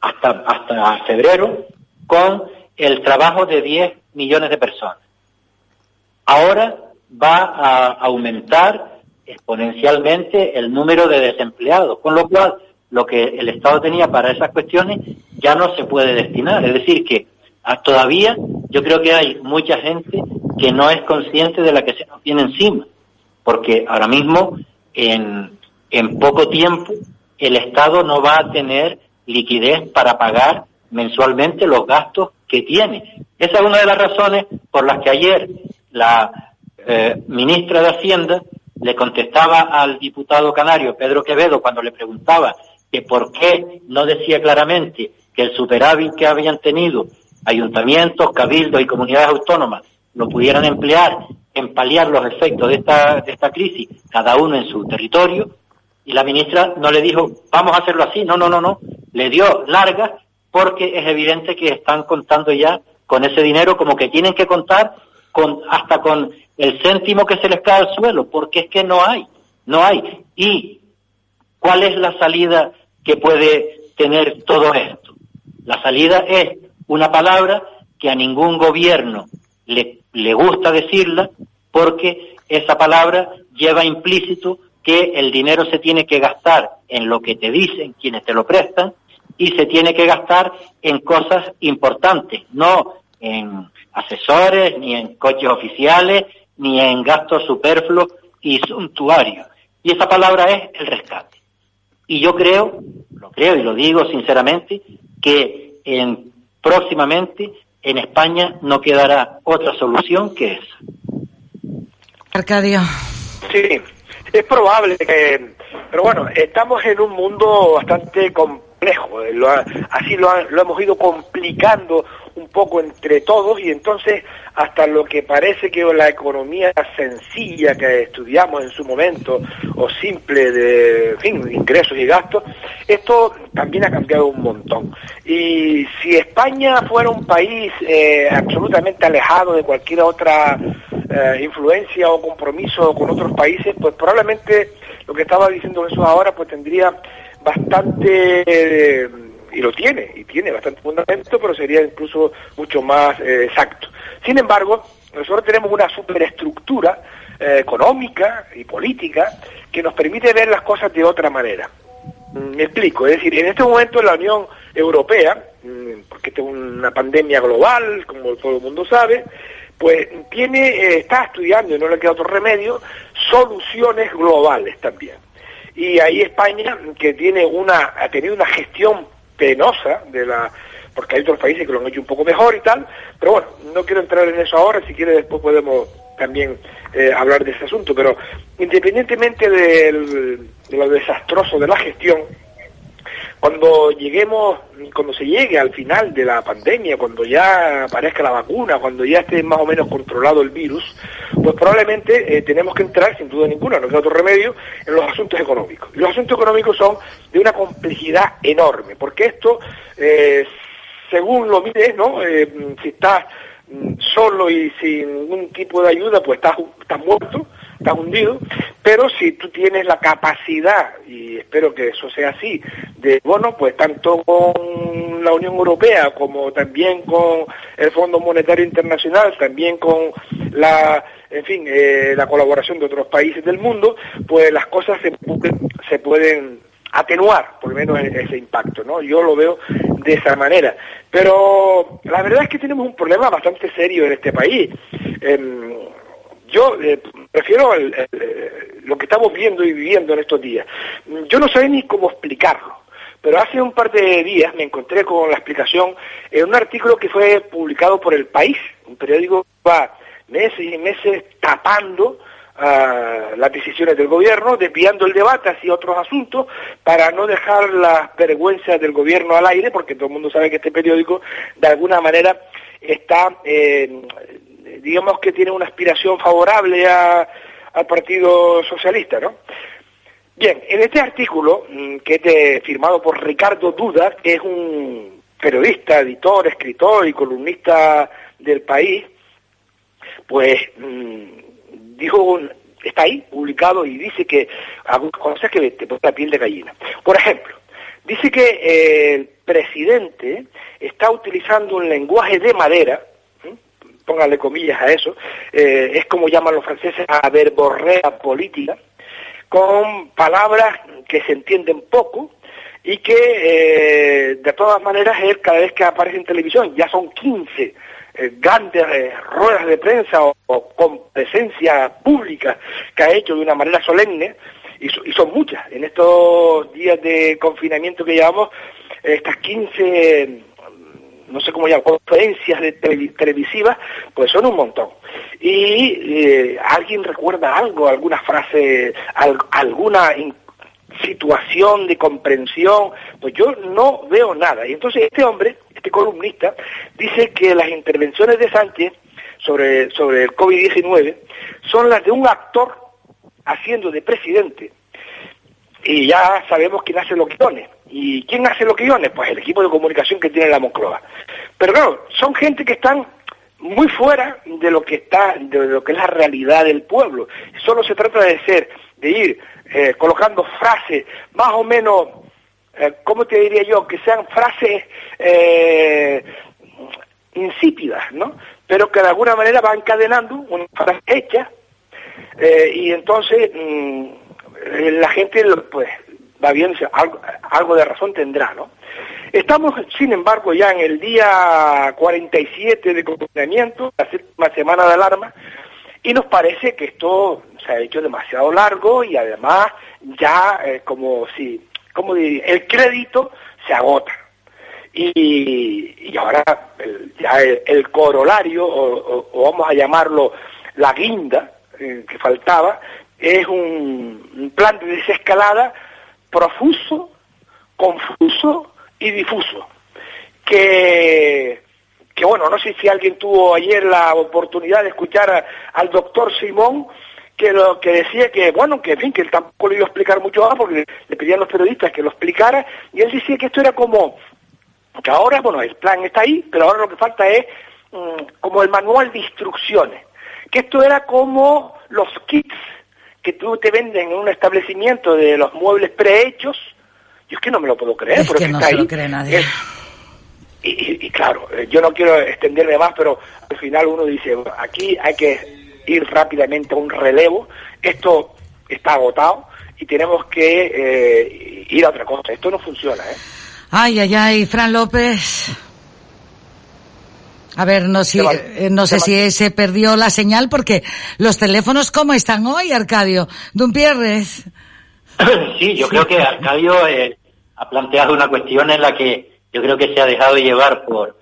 hasta, hasta febrero con el trabajo de 10 millones de personas. Ahora va a aumentar exponencialmente el número de desempleados, con lo cual lo que el Estado tenía para esas cuestiones ya no se puede destinar. Es decir, que todavía yo creo que hay mucha gente que no es consciente de la que se nos viene encima, porque ahora mismo en, en poco tiempo el Estado no va a tener liquidez para pagar mensualmente los gastos que tiene. Esa es una de las razones por las que ayer la eh, ministra de Hacienda le contestaba al diputado canario Pedro Quevedo cuando le preguntaba que por qué no decía claramente que el superávit que habían tenido ayuntamientos, cabildos y comunidades autónomas lo pudieran emplear en paliar los efectos de esta, de esta crisis, cada uno en su territorio, y la ministra no le dijo, vamos a hacerlo así, no, no, no, no, le dio largas porque es evidente que están contando ya con ese dinero como que tienen que contar con hasta con el céntimo que se les cae al suelo, porque es que no hay, no hay. ¿Y cuál es la salida que puede tener todo esto. La salida es una palabra que a ningún gobierno le, le gusta decirla porque esa palabra lleva implícito que el dinero se tiene que gastar en lo que te dicen quienes te lo prestan y se tiene que gastar en cosas importantes, no en asesores, ni en coches oficiales, ni en gastos superfluos y suntuarios. Y esa palabra es el rescate. Y yo creo, lo creo y lo digo sinceramente, que en, próximamente en España no quedará otra solución que esa. Arcadio. Sí, es probable que... Pero bueno, estamos en un mundo bastante complejo. Lo, así lo, lo hemos ido complicando un poco entre todos y entonces hasta lo que parece que la economía sencilla que estudiamos en su momento o simple de fin, ingresos y gastos, esto también ha cambiado un montón. Y si España fuera un país eh, absolutamente alejado de cualquier otra eh, influencia o compromiso con otros países, pues probablemente lo que estaba diciendo Jesús ahora pues tendría bastante... Eh, y lo tiene, y tiene bastante fundamento, pero sería incluso mucho más eh, exacto. Sin embargo, nosotros tenemos una superestructura eh, económica y política que nos permite ver las cosas de otra manera. Mm, me explico, es decir, en este momento la Unión Europea, mm, porque esta es una pandemia global, como todo el mundo sabe, pues tiene, eh, está estudiando, y no le queda otro remedio, soluciones globales también. Y ahí España, que tiene una, ha tenido una gestión penosa de la porque hay otros países que lo han hecho un poco mejor y tal, pero bueno, no quiero entrar en eso ahora, si quiere después podemos también eh, hablar de ese asunto, pero independientemente del, de lo desastroso de la gestión, cuando lleguemos, cuando se llegue al final de la pandemia, cuando ya aparezca la vacuna, cuando ya esté más o menos controlado el virus, pues probablemente eh, tenemos que entrar, sin duda ninguna, no queda otro remedio, en los asuntos económicos. Y los asuntos económicos son de una complejidad enorme, porque esto, eh, según lo mires, ¿no? Eh, si estás mm, solo y sin ningún tipo de ayuda, pues estás, estás muerto estás hundido, pero si tú tienes la capacidad, y espero que eso sea así, de, bueno, pues tanto con la Unión Europea como también con el Fondo Monetario Internacional, también con la, en fin, eh, la colaboración de otros países del mundo, pues las cosas se, se pueden atenuar por lo menos ese impacto, ¿no? Yo lo veo de esa manera. Pero la verdad es que tenemos un problema bastante serio en este país. Em, yo eh, prefiero lo que estamos viendo y viviendo en estos días. Yo no sé ni cómo explicarlo, pero hace un par de días me encontré con la explicación en un artículo que fue publicado por El País, un periódico que va meses y meses tapando ah, las decisiones del gobierno, desviando el debate hacia otros asuntos para no dejar las vergüenzas del gobierno al aire, porque todo el mundo sabe que este periódico de alguna manera está eh, digamos que tiene una aspiración favorable al Partido Socialista, ¿no? Bien, en este artículo, mm, que es firmado por Ricardo Duda, que es un periodista, editor, escritor y columnista del país, pues mm, dijo, está ahí publicado y dice que algunas cosas que te pone la piel de gallina. Por ejemplo, dice que el presidente está utilizando un lenguaje de madera, póngale comillas a eso, eh, es como llaman los franceses a verborrea política, con palabras que se entienden poco y que eh, de todas maneras él cada vez que aparece en televisión, ya son 15 eh, grandes ruedas de prensa o, con presencia pública que ha hecho de una manera solemne, y, y, son muchas, en estos días de confinamiento que llevamos, estas 15 no sé cómo llamar, conferencias televisivas, pues son un montón. Y eh, alguien recuerda algo, alguna frase, alguna situación de comprensión, pues yo no veo nada. Y entonces este hombre, este columnista, dice que las intervenciones de Sánchez sobre, sobre el COVID-19 son las de un actor haciendo de presidente. Y ya sabemos quién hace los guiones. ¿Y quién hace los guiones? Pues el equipo de comunicación que tiene la Moncloa. Pero claro, son gente que están muy fuera de lo que está, de lo que es la realidad del pueblo. Solo se trata de ser, de ir eh, colocando frases más o menos eh, ¿cómo te diría yo? Que sean frases eh, insípidas, ¿no? Pero que de alguna manera van encadenando una frase hecha eh, y entonces mm, la gente pues algo, de razón tendrá, ¿no? Estamos, sin embargo, ya en el día 47 de confinamiento, la séptima semana de alarma, y nos parece que esto se ha hecho demasiado largo y además ya eh, como si, como el crédito se agota. Y, ahora el, ya el, corolario, o, vamos a llamarlo la guinda eh, que faltaba, es un plan de desescalada profuso, confuso y difuso. Que, que bueno, no sé si alguien tuvo ayer la oportunidad de escuchar al doctor Simón, que lo que decía que, bueno, que en fin, que él tampoco le iba a explicar mucho más porque le pedían los periodistas que lo explicara, y él decía que esto era como, que ahora, bueno, el plan está ahí, pero ahora lo que falta es mm, como el manual de instrucciones, que esto era como los kits que tú te venden en un establecimiento de los muebles prehechos, yo es que no me lo puedo creer. Es que no se lo cree nadie. y, claro, eh, yo no quiero extenderme más, pero al final uno dice, aquí hay que ir rápidamente a un relevo, esto está agotado y tenemos que eh, ir a otra cosa, esto no funciona. ¿eh? Ay, ay, ay, Fran López. A ver, no, si, eh, no sé si se perdió la señal porque los teléfonos, ¿cómo están hoy, Arcadio? Dumpierres. Sí, yo creo que Arcadio eh, ha planteado una cuestión en la que yo creo que se ha dejado llevar por,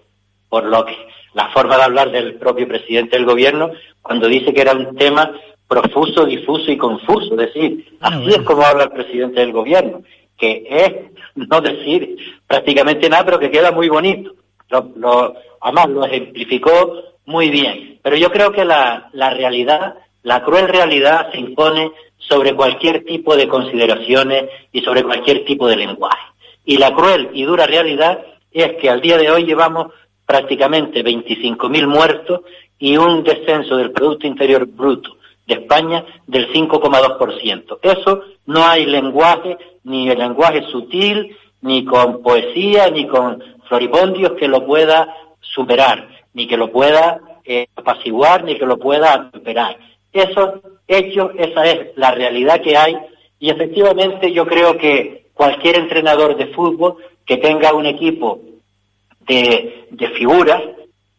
por lo que, la forma de hablar del propio presidente del gobierno cuando dice que era un tema profuso, difuso y confuso. Es decir, así es como habla el presidente del gobierno, que es no decir prácticamente nada, pero que queda muy bonito. Lo, además, lo ejemplificó muy bien. Pero yo creo que la, la realidad, la cruel realidad se impone sobre cualquier tipo de consideraciones y sobre cualquier tipo de lenguaje. Y la cruel y dura realidad es que al día de hoy llevamos prácticamente 25.000 muertos y un descenso del Producto Interior Bruto de España del 5,2%. Eso no hay lenguaje, ni el lenguaje sutil, ni con poesía, ni con floripondios que lo pueda superar, ni que lo pueda eh, apaciguar, ni que lo pueda atemperar. Esos hechos, esa es la realidad que hay y efectivamente yo creo que cualquier entrenador de fútbol que tenga un equipo de, de figuras,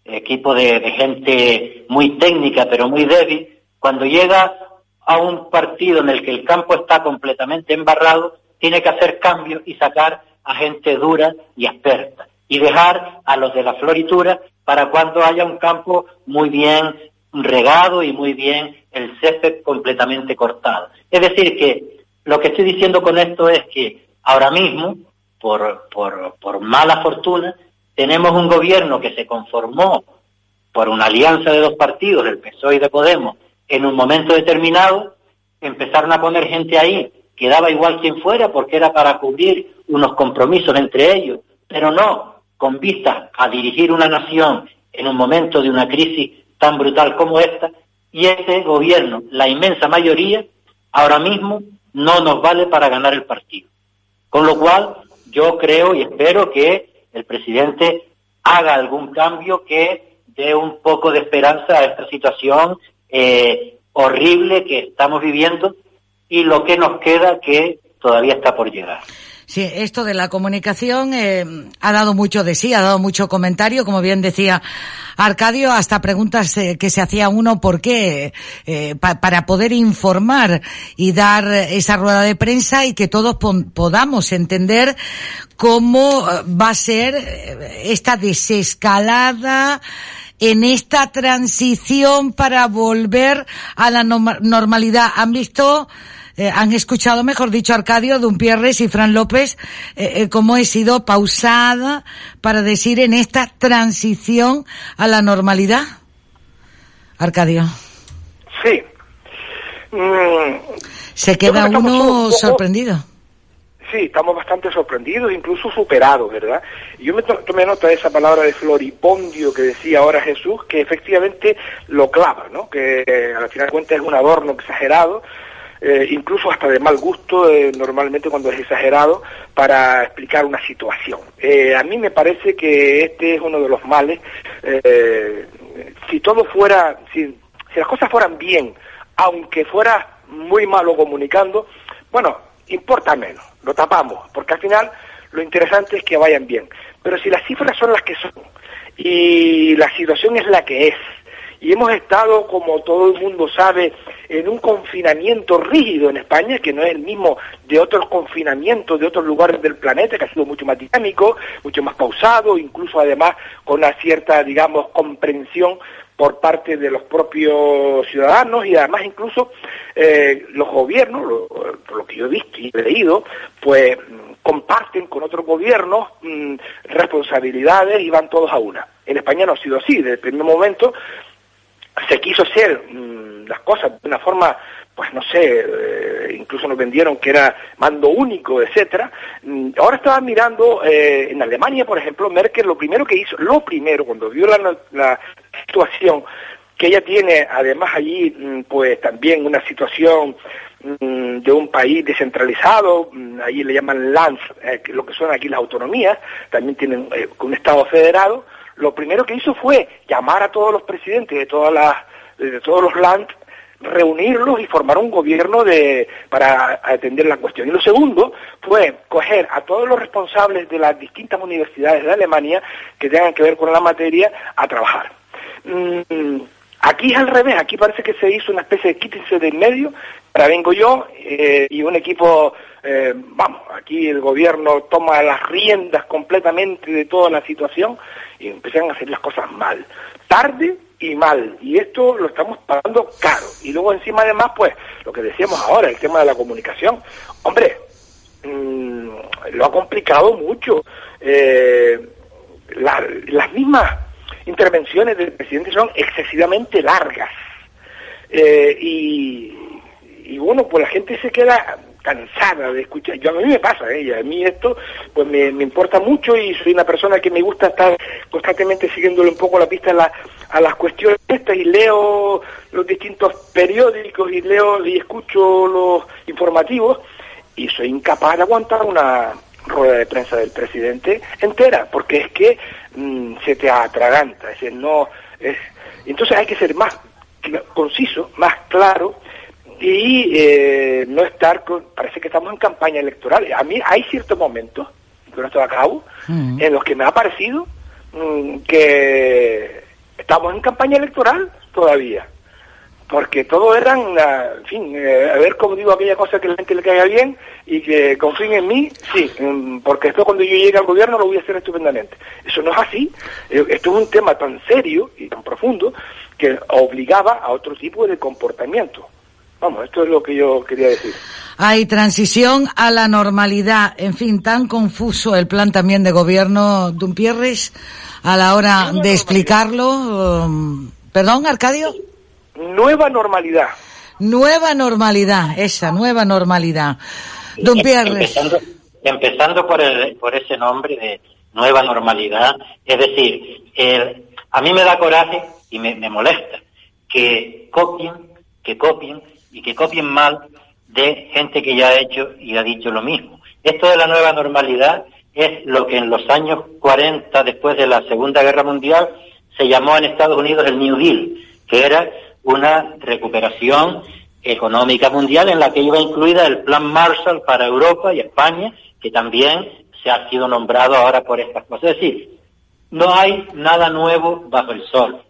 equipo de, de gente muy técnica pero muy débil, cuando llega a un partido en el que el campo está completamente embarrado, tiene que hacer cambios y sacar a gente dura y experta y dejar a los de la floritura para cuando haya un campo muy bien regado y muy bien el césped completamente cortado. Es decir, que lo que estoy diciendo con esto es que ahora mismo, por, por, por mala fortuna, tenemos un gobierno que se conformó por una alianza de dos partidos, el PSOE y de Podemos, en un momento determinado, empezaron a poner gente ahí que daba igual quien fuera porque era para cubrir unos compromisos entre ellos, pero no con vistas a dirigir una nación en un momento de una crisis tan brutal como esta, y ese gobierno, la inmensa mayoría, ahora mismo no nos vale para ganar el partido. Con lo cual, yo creo y espero que el presidente haga algún cambio que dé un poco de esperanza a esta situación eh, horrible que estamos viviendo y lo que nos queda que todavía está por llegar. Sí, esto de la comunicación eh, ha dado mucho de sí, ha dado mucho comentario, como bien decía Arcadio, hasta preguntas eh, que se hacía uno por qué, eh, para poder informar y dar esa rueda de prensa y que todos podamos entender cómo va a ser esta desescalada en esta transición para volver a la normalidad. ¿Han visto? Eh, han escuchado, mejor dicho, Arcadio, Dumpierres y Fran López, eh, eh, cómo he sido pausada para decir en esta transición a la normalidad. Arcadio. Sí. Mm, Se queda uno sorprendido. Sí, estamos bastante sorprendidos, incluso superados, ¿verdad? Yo me tomé nota de esa palabra de floripondio que decía ahora Jesús, que efectivamente lo clava, ¿no? Que al final de cuentas es un adorno exagerado, eh, incluso hasta de mal gusto, eh, normalmente cuando es exagerado, para explicar una situación. Eh, a mí me parece que este es uno de los males. si todo fuera, si, si las cosas fueran bien, aunque fuera muy malo comunicando, bueno, importa menos, lo tapamos, porque al final lo interesante es que vayan bien. Pero si las cifras son las que son y la situación es la que es, y hemos estado, como todo el mundo sabe, en un confinamiento rígido en España, que no es el mismo de otros confinamientos de otros lugares del planeta, que ha sido mucho más dinámico, mucho más pausado, incluso además con una cierta, digamos, comprensión por parte de los propios ciudadanos y además incluso eh, los gobiernos, por lo que yo he visto y he leído, pues comparten con otros gobiernos mm, responsabilidades y van todos a una. En España no ha sido así, desde el primer momento se quiso hacer mm, las cosas de una forma, pues no sé, eh, incluso nos vendieron que era mando único, etcétera. Mm, ahora estaba mirando eh, en Alemania, por ejemplo, Merkel lo primero que hizo, lo primero cuando vio la, situación que ella tiene, además allí, mm, pues también una situación de un país descentralizado, allí le llaman lands, eh, lo que son aquí las autonomías, también tienen un Estado federado, lo primero que hizo fue llamar a todos los presidentes de todas las de todos los lands reunirlos y formar un gobierno de, para atender la cuestión. Y lo segundo fue coger a todos los responsables de las distintas universidades de Alemania que tengan que ver con la materia a trabajar. Mm, aquí es al revés, aquí parece que se hizo una especie de quítense de en medio, ahora vengo yo eh, y un equipo, eh, vamos, aquí el gobierno toma las riendas completamente de toda la situación y empiezan a hacer las cosas mal, tarde y mal, y esto lo estamos pagando caro. Y luego encima además, pues, lo que decíamos ahora, el tema de la comunicación, hombre, mmm, lo ha complicado mucho. Eh, las mismas intervenciones del presidente son excesivamente largas. Eh, y, bueno, pues la gente se queda cansada de escuchar. Yo a mí me pasa, ¿eh? a mí esto pues me, importa mucho y soy una persona que me gusta estar constantemente siguiéndole un poco la pista a, la, a las cuestiones estas y leo los distintos periódicos y leo y escucho los informativos y soy incapaz de aguantar una rueda de prensa del presidente entera, porque es que mm, se te atraganta, es decir, no es entonces hay que ser más conciso, más claro y eh, no estar con, parece que estamos en campaña electoral. A mí hay ciertos momentos, que no estoy a cabo, mm. en los que me ha parecido mm, que estamos en campaña electoral todavía. Porque todo eran, en fin, eh, a ver cómo digo aquella cosa que a la gente le caiga bien y que confíen en mí, sí, porque esto cuando yo llegue al gobierno lo voy a hacer estupendamente. Eso no es así. Eh, esto es un tema tan serio y tan profundo que obligaba a otro tipo de comportamiento. Vamos, esto es lo que yo quería decir. Hay transición a la normalidad. En fin, tan confuso el plan también de gobierno Dumpierres a la hora de explicarlo. Um, ¿Perdón, Arcadio? Nueva normalidad. Nueva normalidad, esa nueva normalidad. Dumpierres. Empezando, empezando por, el, por ese nombre de nueva normalidad, es decir, a mí me da coraje y me, me molesta que copien, que copien y que copien mal de gente que ya ha hecho y ha dicho lo mismo. Esto de la nueva normalidad es lo que en los años 40, después de la Segunda Guerra Mundial, se llamó en Estados Unidos el New Deal, que era una recuperación económica mundial en la que iba incluida el Plan Marshall para Europa y España, que también se ha sido nombrado ahora por estas cosas. Es decir, no hay nada nuevo bajo el sol.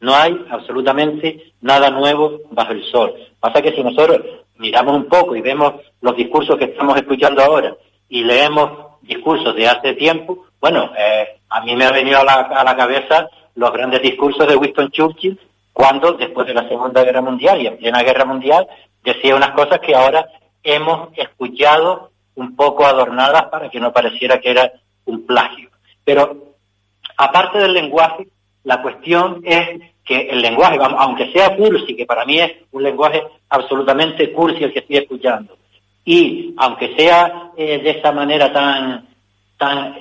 No hay absolutamente nada nuevo bajo el sol. Pasa que si nosotros miramos un poco y vemos los discursos que estamos escuchando ahora y leemos discursos de hace tiempo, bueno, eh, a mí me ha venido a la, a la cabeza los grandes discursos de Winston Churchill cuando, después de la Segunda Guerra Mundial y en plena Guerra Mundial, decía unas cosas que ahora hemos escuchado un poco adornadas para que no pareciera que era un plagio. Pero, aparte del lenguaje, la cuestión es que el lenguaje, aunque sea cursi, que para mí es un lenguaje absolutamente cursi el que estoy escuchando, y aunque sea eh, de esa manera tan, tan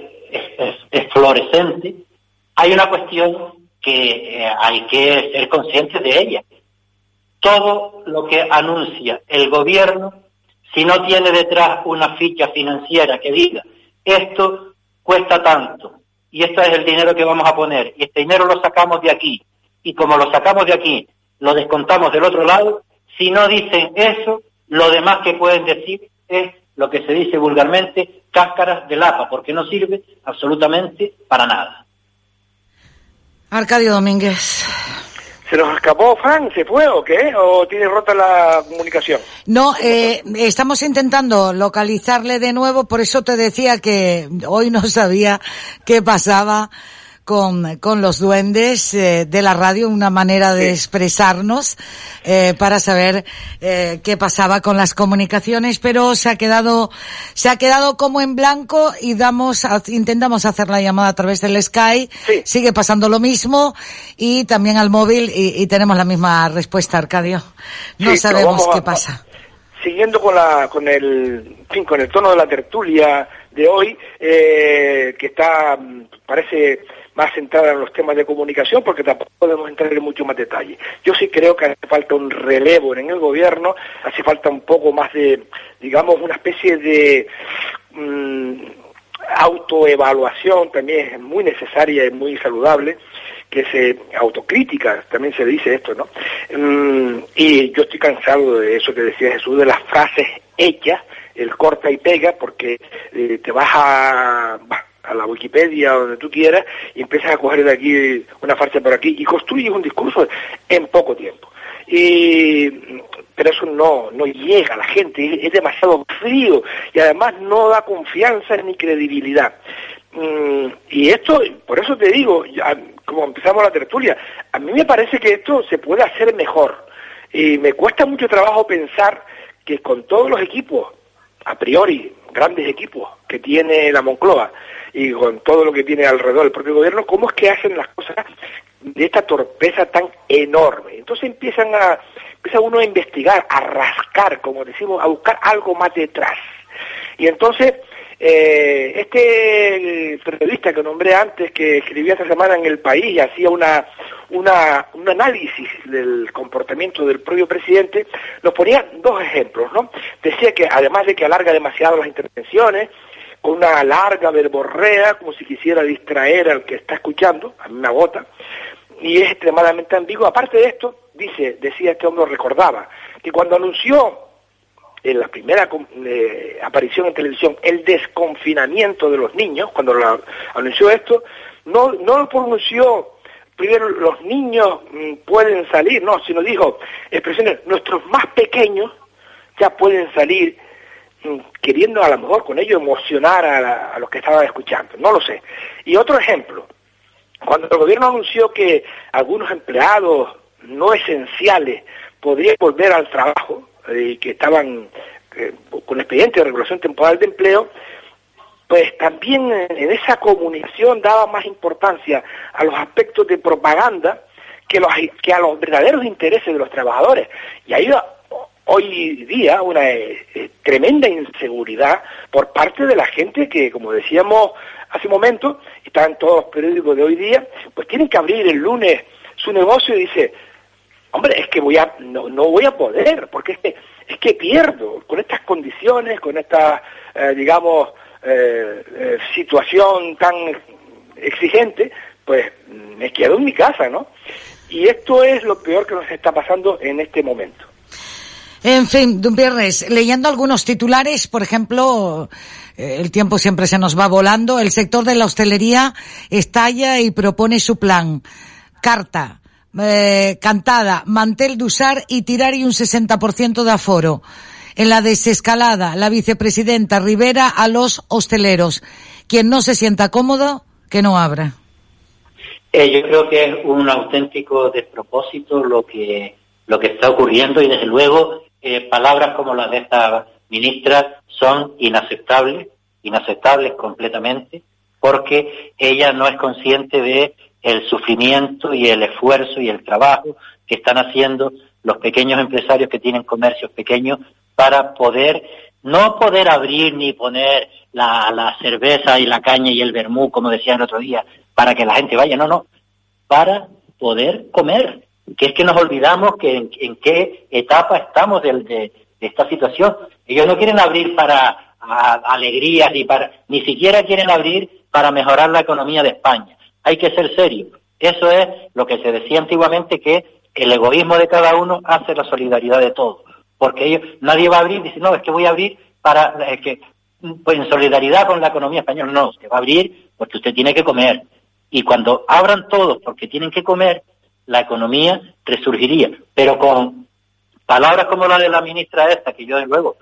hay una cuestión que eh, hay que ser conscientes de ella. todo lo que anuncia el gobierno, si no tiene detrás una ficha financiera que diga, esto cuesta tanto, y este es el dinero que vamos a poner, y este dinero lo sacamos de aquí, y como lo sacamos de aquí, lo descontamos del otro lado, si no dicen eso, lo demás que pueden decir es lo que se dice vulgarmente, cáscaras de lapa, porque no sirve absolutamente para nada. Arcadio Domínguez. ¿Se nos escapó Fran? ¿Se fue o qué? ¿O tiene rota la comunicación? No, eh, estamos intentando localizarle de nuevo, por eso te decía que hoy no sabía qué pasaba con, con los duendes eh, de la radio, una manera de expresarnos eh, para saber eh, qué pasaba con las comunicaciones, pero se ha quedado se ha quedado como en blanco y damos intentamos hacer la llamada a través del Sky, sigue pasando lo mismo y también al móvil y, tenemos la misma respuesta, Arcadio. No sabemos qué pasa. Siguiendo con la con el fin, con el tono de la tertulia de hoy, que está parece más centrada en los temas de comunicación, porque tampoco podemos entrar en mucho más detalle. Yo sí creo que hace falta un relevo en el gobierno, hace falta un poco más de, digamos, una especie de mm, autoevaluación, también es muy necesaria y muy saludable, que se autocrítica, también se dice esto, ¿no? Mm, y yo estoy cansado de eso que decía Jesús, de las frases hechas, el corta y pega, porque eh, te vas a a la Wikipedia donde tú quieras y empiezas a coger de aquí una farsa por aquí y construyes un discurso en poco tiempo. Y, pero eso no, no llega a la gente, es, demasiado frío y además no da confianza ni credibilidad. Mm, y esto, por eso te digo, como empezamos la tertulia, a mí me parece que esto se puede hacer mejor. Y me cuesta mucho trabajo pensar que con todos los equipos, a priori, grandes equipos que tiene la Moncloa, y con todo lo que tiene alrededor del propio gobierno, cómo es que hacen las cosas de esta torpeza tan enorme. Entonces empiezan a, empieza uno a investigar, a rascar, como decimos, a buscar algo más detrás. Y entonces, eh, este periodista que nombré antes, que escribía esta semana en El País y hacía una, una, un análisis del comportamiento del propio presidente, nos ponía dos ejemplos, ¿no? Decía que además de que alarga demasiado las intervenciones, con una larga verborrea, como si quisiera distraer al que está escuchando, a mí me agota, y es extremadamente ambiguo. Aparte de esto, dice, decía este hombre, recordaba, que cuando anunció en la primera eh, aparición en televisión el desconfinamiento de los niños, cuando anunció esto, no, no lo pronunció primero los niños mm, pueden salir, no, sino dijo expresiones, nuestros más pequeños ya pueden salir queriendo a lo mejor con ello emocionar a, los que estaban escuchando, no lo sé. Y otro ejemplo, cuando el gobierno anunció que algunos empleados no esenciales podrían volver al trabajo y que estaban eh, con expediente de regulación temporal de empleo, pues también en esa comunicación daba más importancia a los aspectos de propaganda que a los verdaderos intereses de los trabajadores. Y ahí hoy día una eh, eh, tremenda inseguridad por parte de la gente que, como decíamos hace un momento, están todos los periódicos de hoy día, pues tienen que abrir el lunes su negocio y dice, hombre, es que voy a, no, no voy a poder, porque es que, es que pierdo con estas condiciones, con esta, eh, digamos, situación tan exigente, pues me quedo en mi casa, ¿no? Y esto es lo peor que nos está pasando en este momento. En fin, de un viernes, leyendo algunos titulares, por ejemplo, eh, el tiempo siempre se nos va volando, el sector de la hostelería estalla y propone su plan. Carta, eh, cantada, mantel de usar y tirar y un 60% de aforo. En la desescalada, la vicepresidenta Rivera a los hosteleros. Quien no se sienta cómodo, que no abra. Eh, yo creo que es un auténtico despropósito lo que lo que está ocurriendo y desde luego eh, palabras como las de esta ministra son inaceptables, inaceptables completamente, porque ella no es consciente de el sufrimiento y el esfuerzo y el trabajo que están haciendo los pequeños empresarios que tienen comercios pequeños para poder, no poder abrir ni poner la, la cerveza y la caña y el vermú, como decían el otro día, para que la gente vaya, no, no, para poder comer, que es que nos olvidamos que en, qué etapa estamos de, esta situación. Ellos no quieren abrir para alegrías ni para, ni siquiera quieren abrir para mejorar la economía de España. Hay que ser serio. Eso es lo que se decía antiguamente que el egoísmo de cada uno hace la solidaridad de todos. Porque ellos, nadie va a abrir, dice, no, es que voy a abrir para que, pues en solidaridad con la economía española. No, se va a abrir porque usted tiene que comer. Y cuando abran todos porque tienen que comer, la economía resurgiría. Pero con palabras como la de la ministra esta, que yo de luego,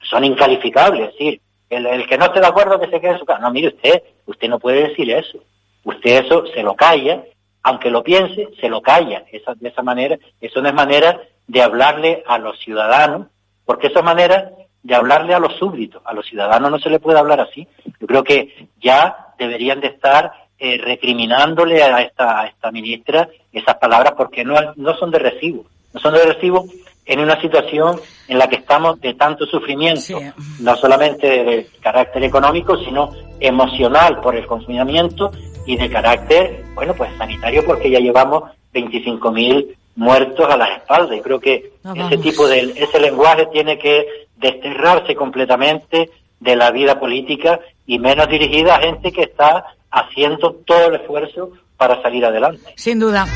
son incalificables, es decir, el, que no esté de acuerdo que se quede en su casa. No, mire usted, usted no puede decir eso. Usted eso se lo calla, aunque lo piense, se lo calla. Esa, de esa manera, eso no es manera de hablarle a los ciudadanos, porque esa manera de hablarle a los súbditos, a los ciudadanos no se le puede hablar así. Yo creo que ya deberían de estar eh, recriminándole a esta, a esta ministra esas palabras porque no, no son de recibo. No son de recibo en una situación en la que estamos de tanto sufrimiento, no solamente de carácter económico, sino emocional por el confinamiento y de carácter, bueno, pues sanitario porque ya llevamos 25.000 muertos a las espaldas y creo que ese tipo de ese lenguaje tiene que desterrarse completamente de la vida política y menos dirigida a gente que está haciendo todo el esfuerzo para salir adelante. Sin duda.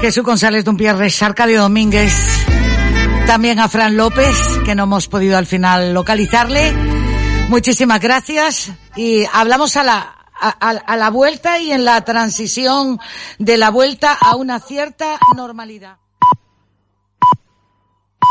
Jesús González Dumpierre, Arcadio Domínguez, también a Fran López, que no hemos podido al final localizarle. Muchísimas gracias y hablamos a la, a la vuelta y en la transición de la vuelta a una cierta normalidad.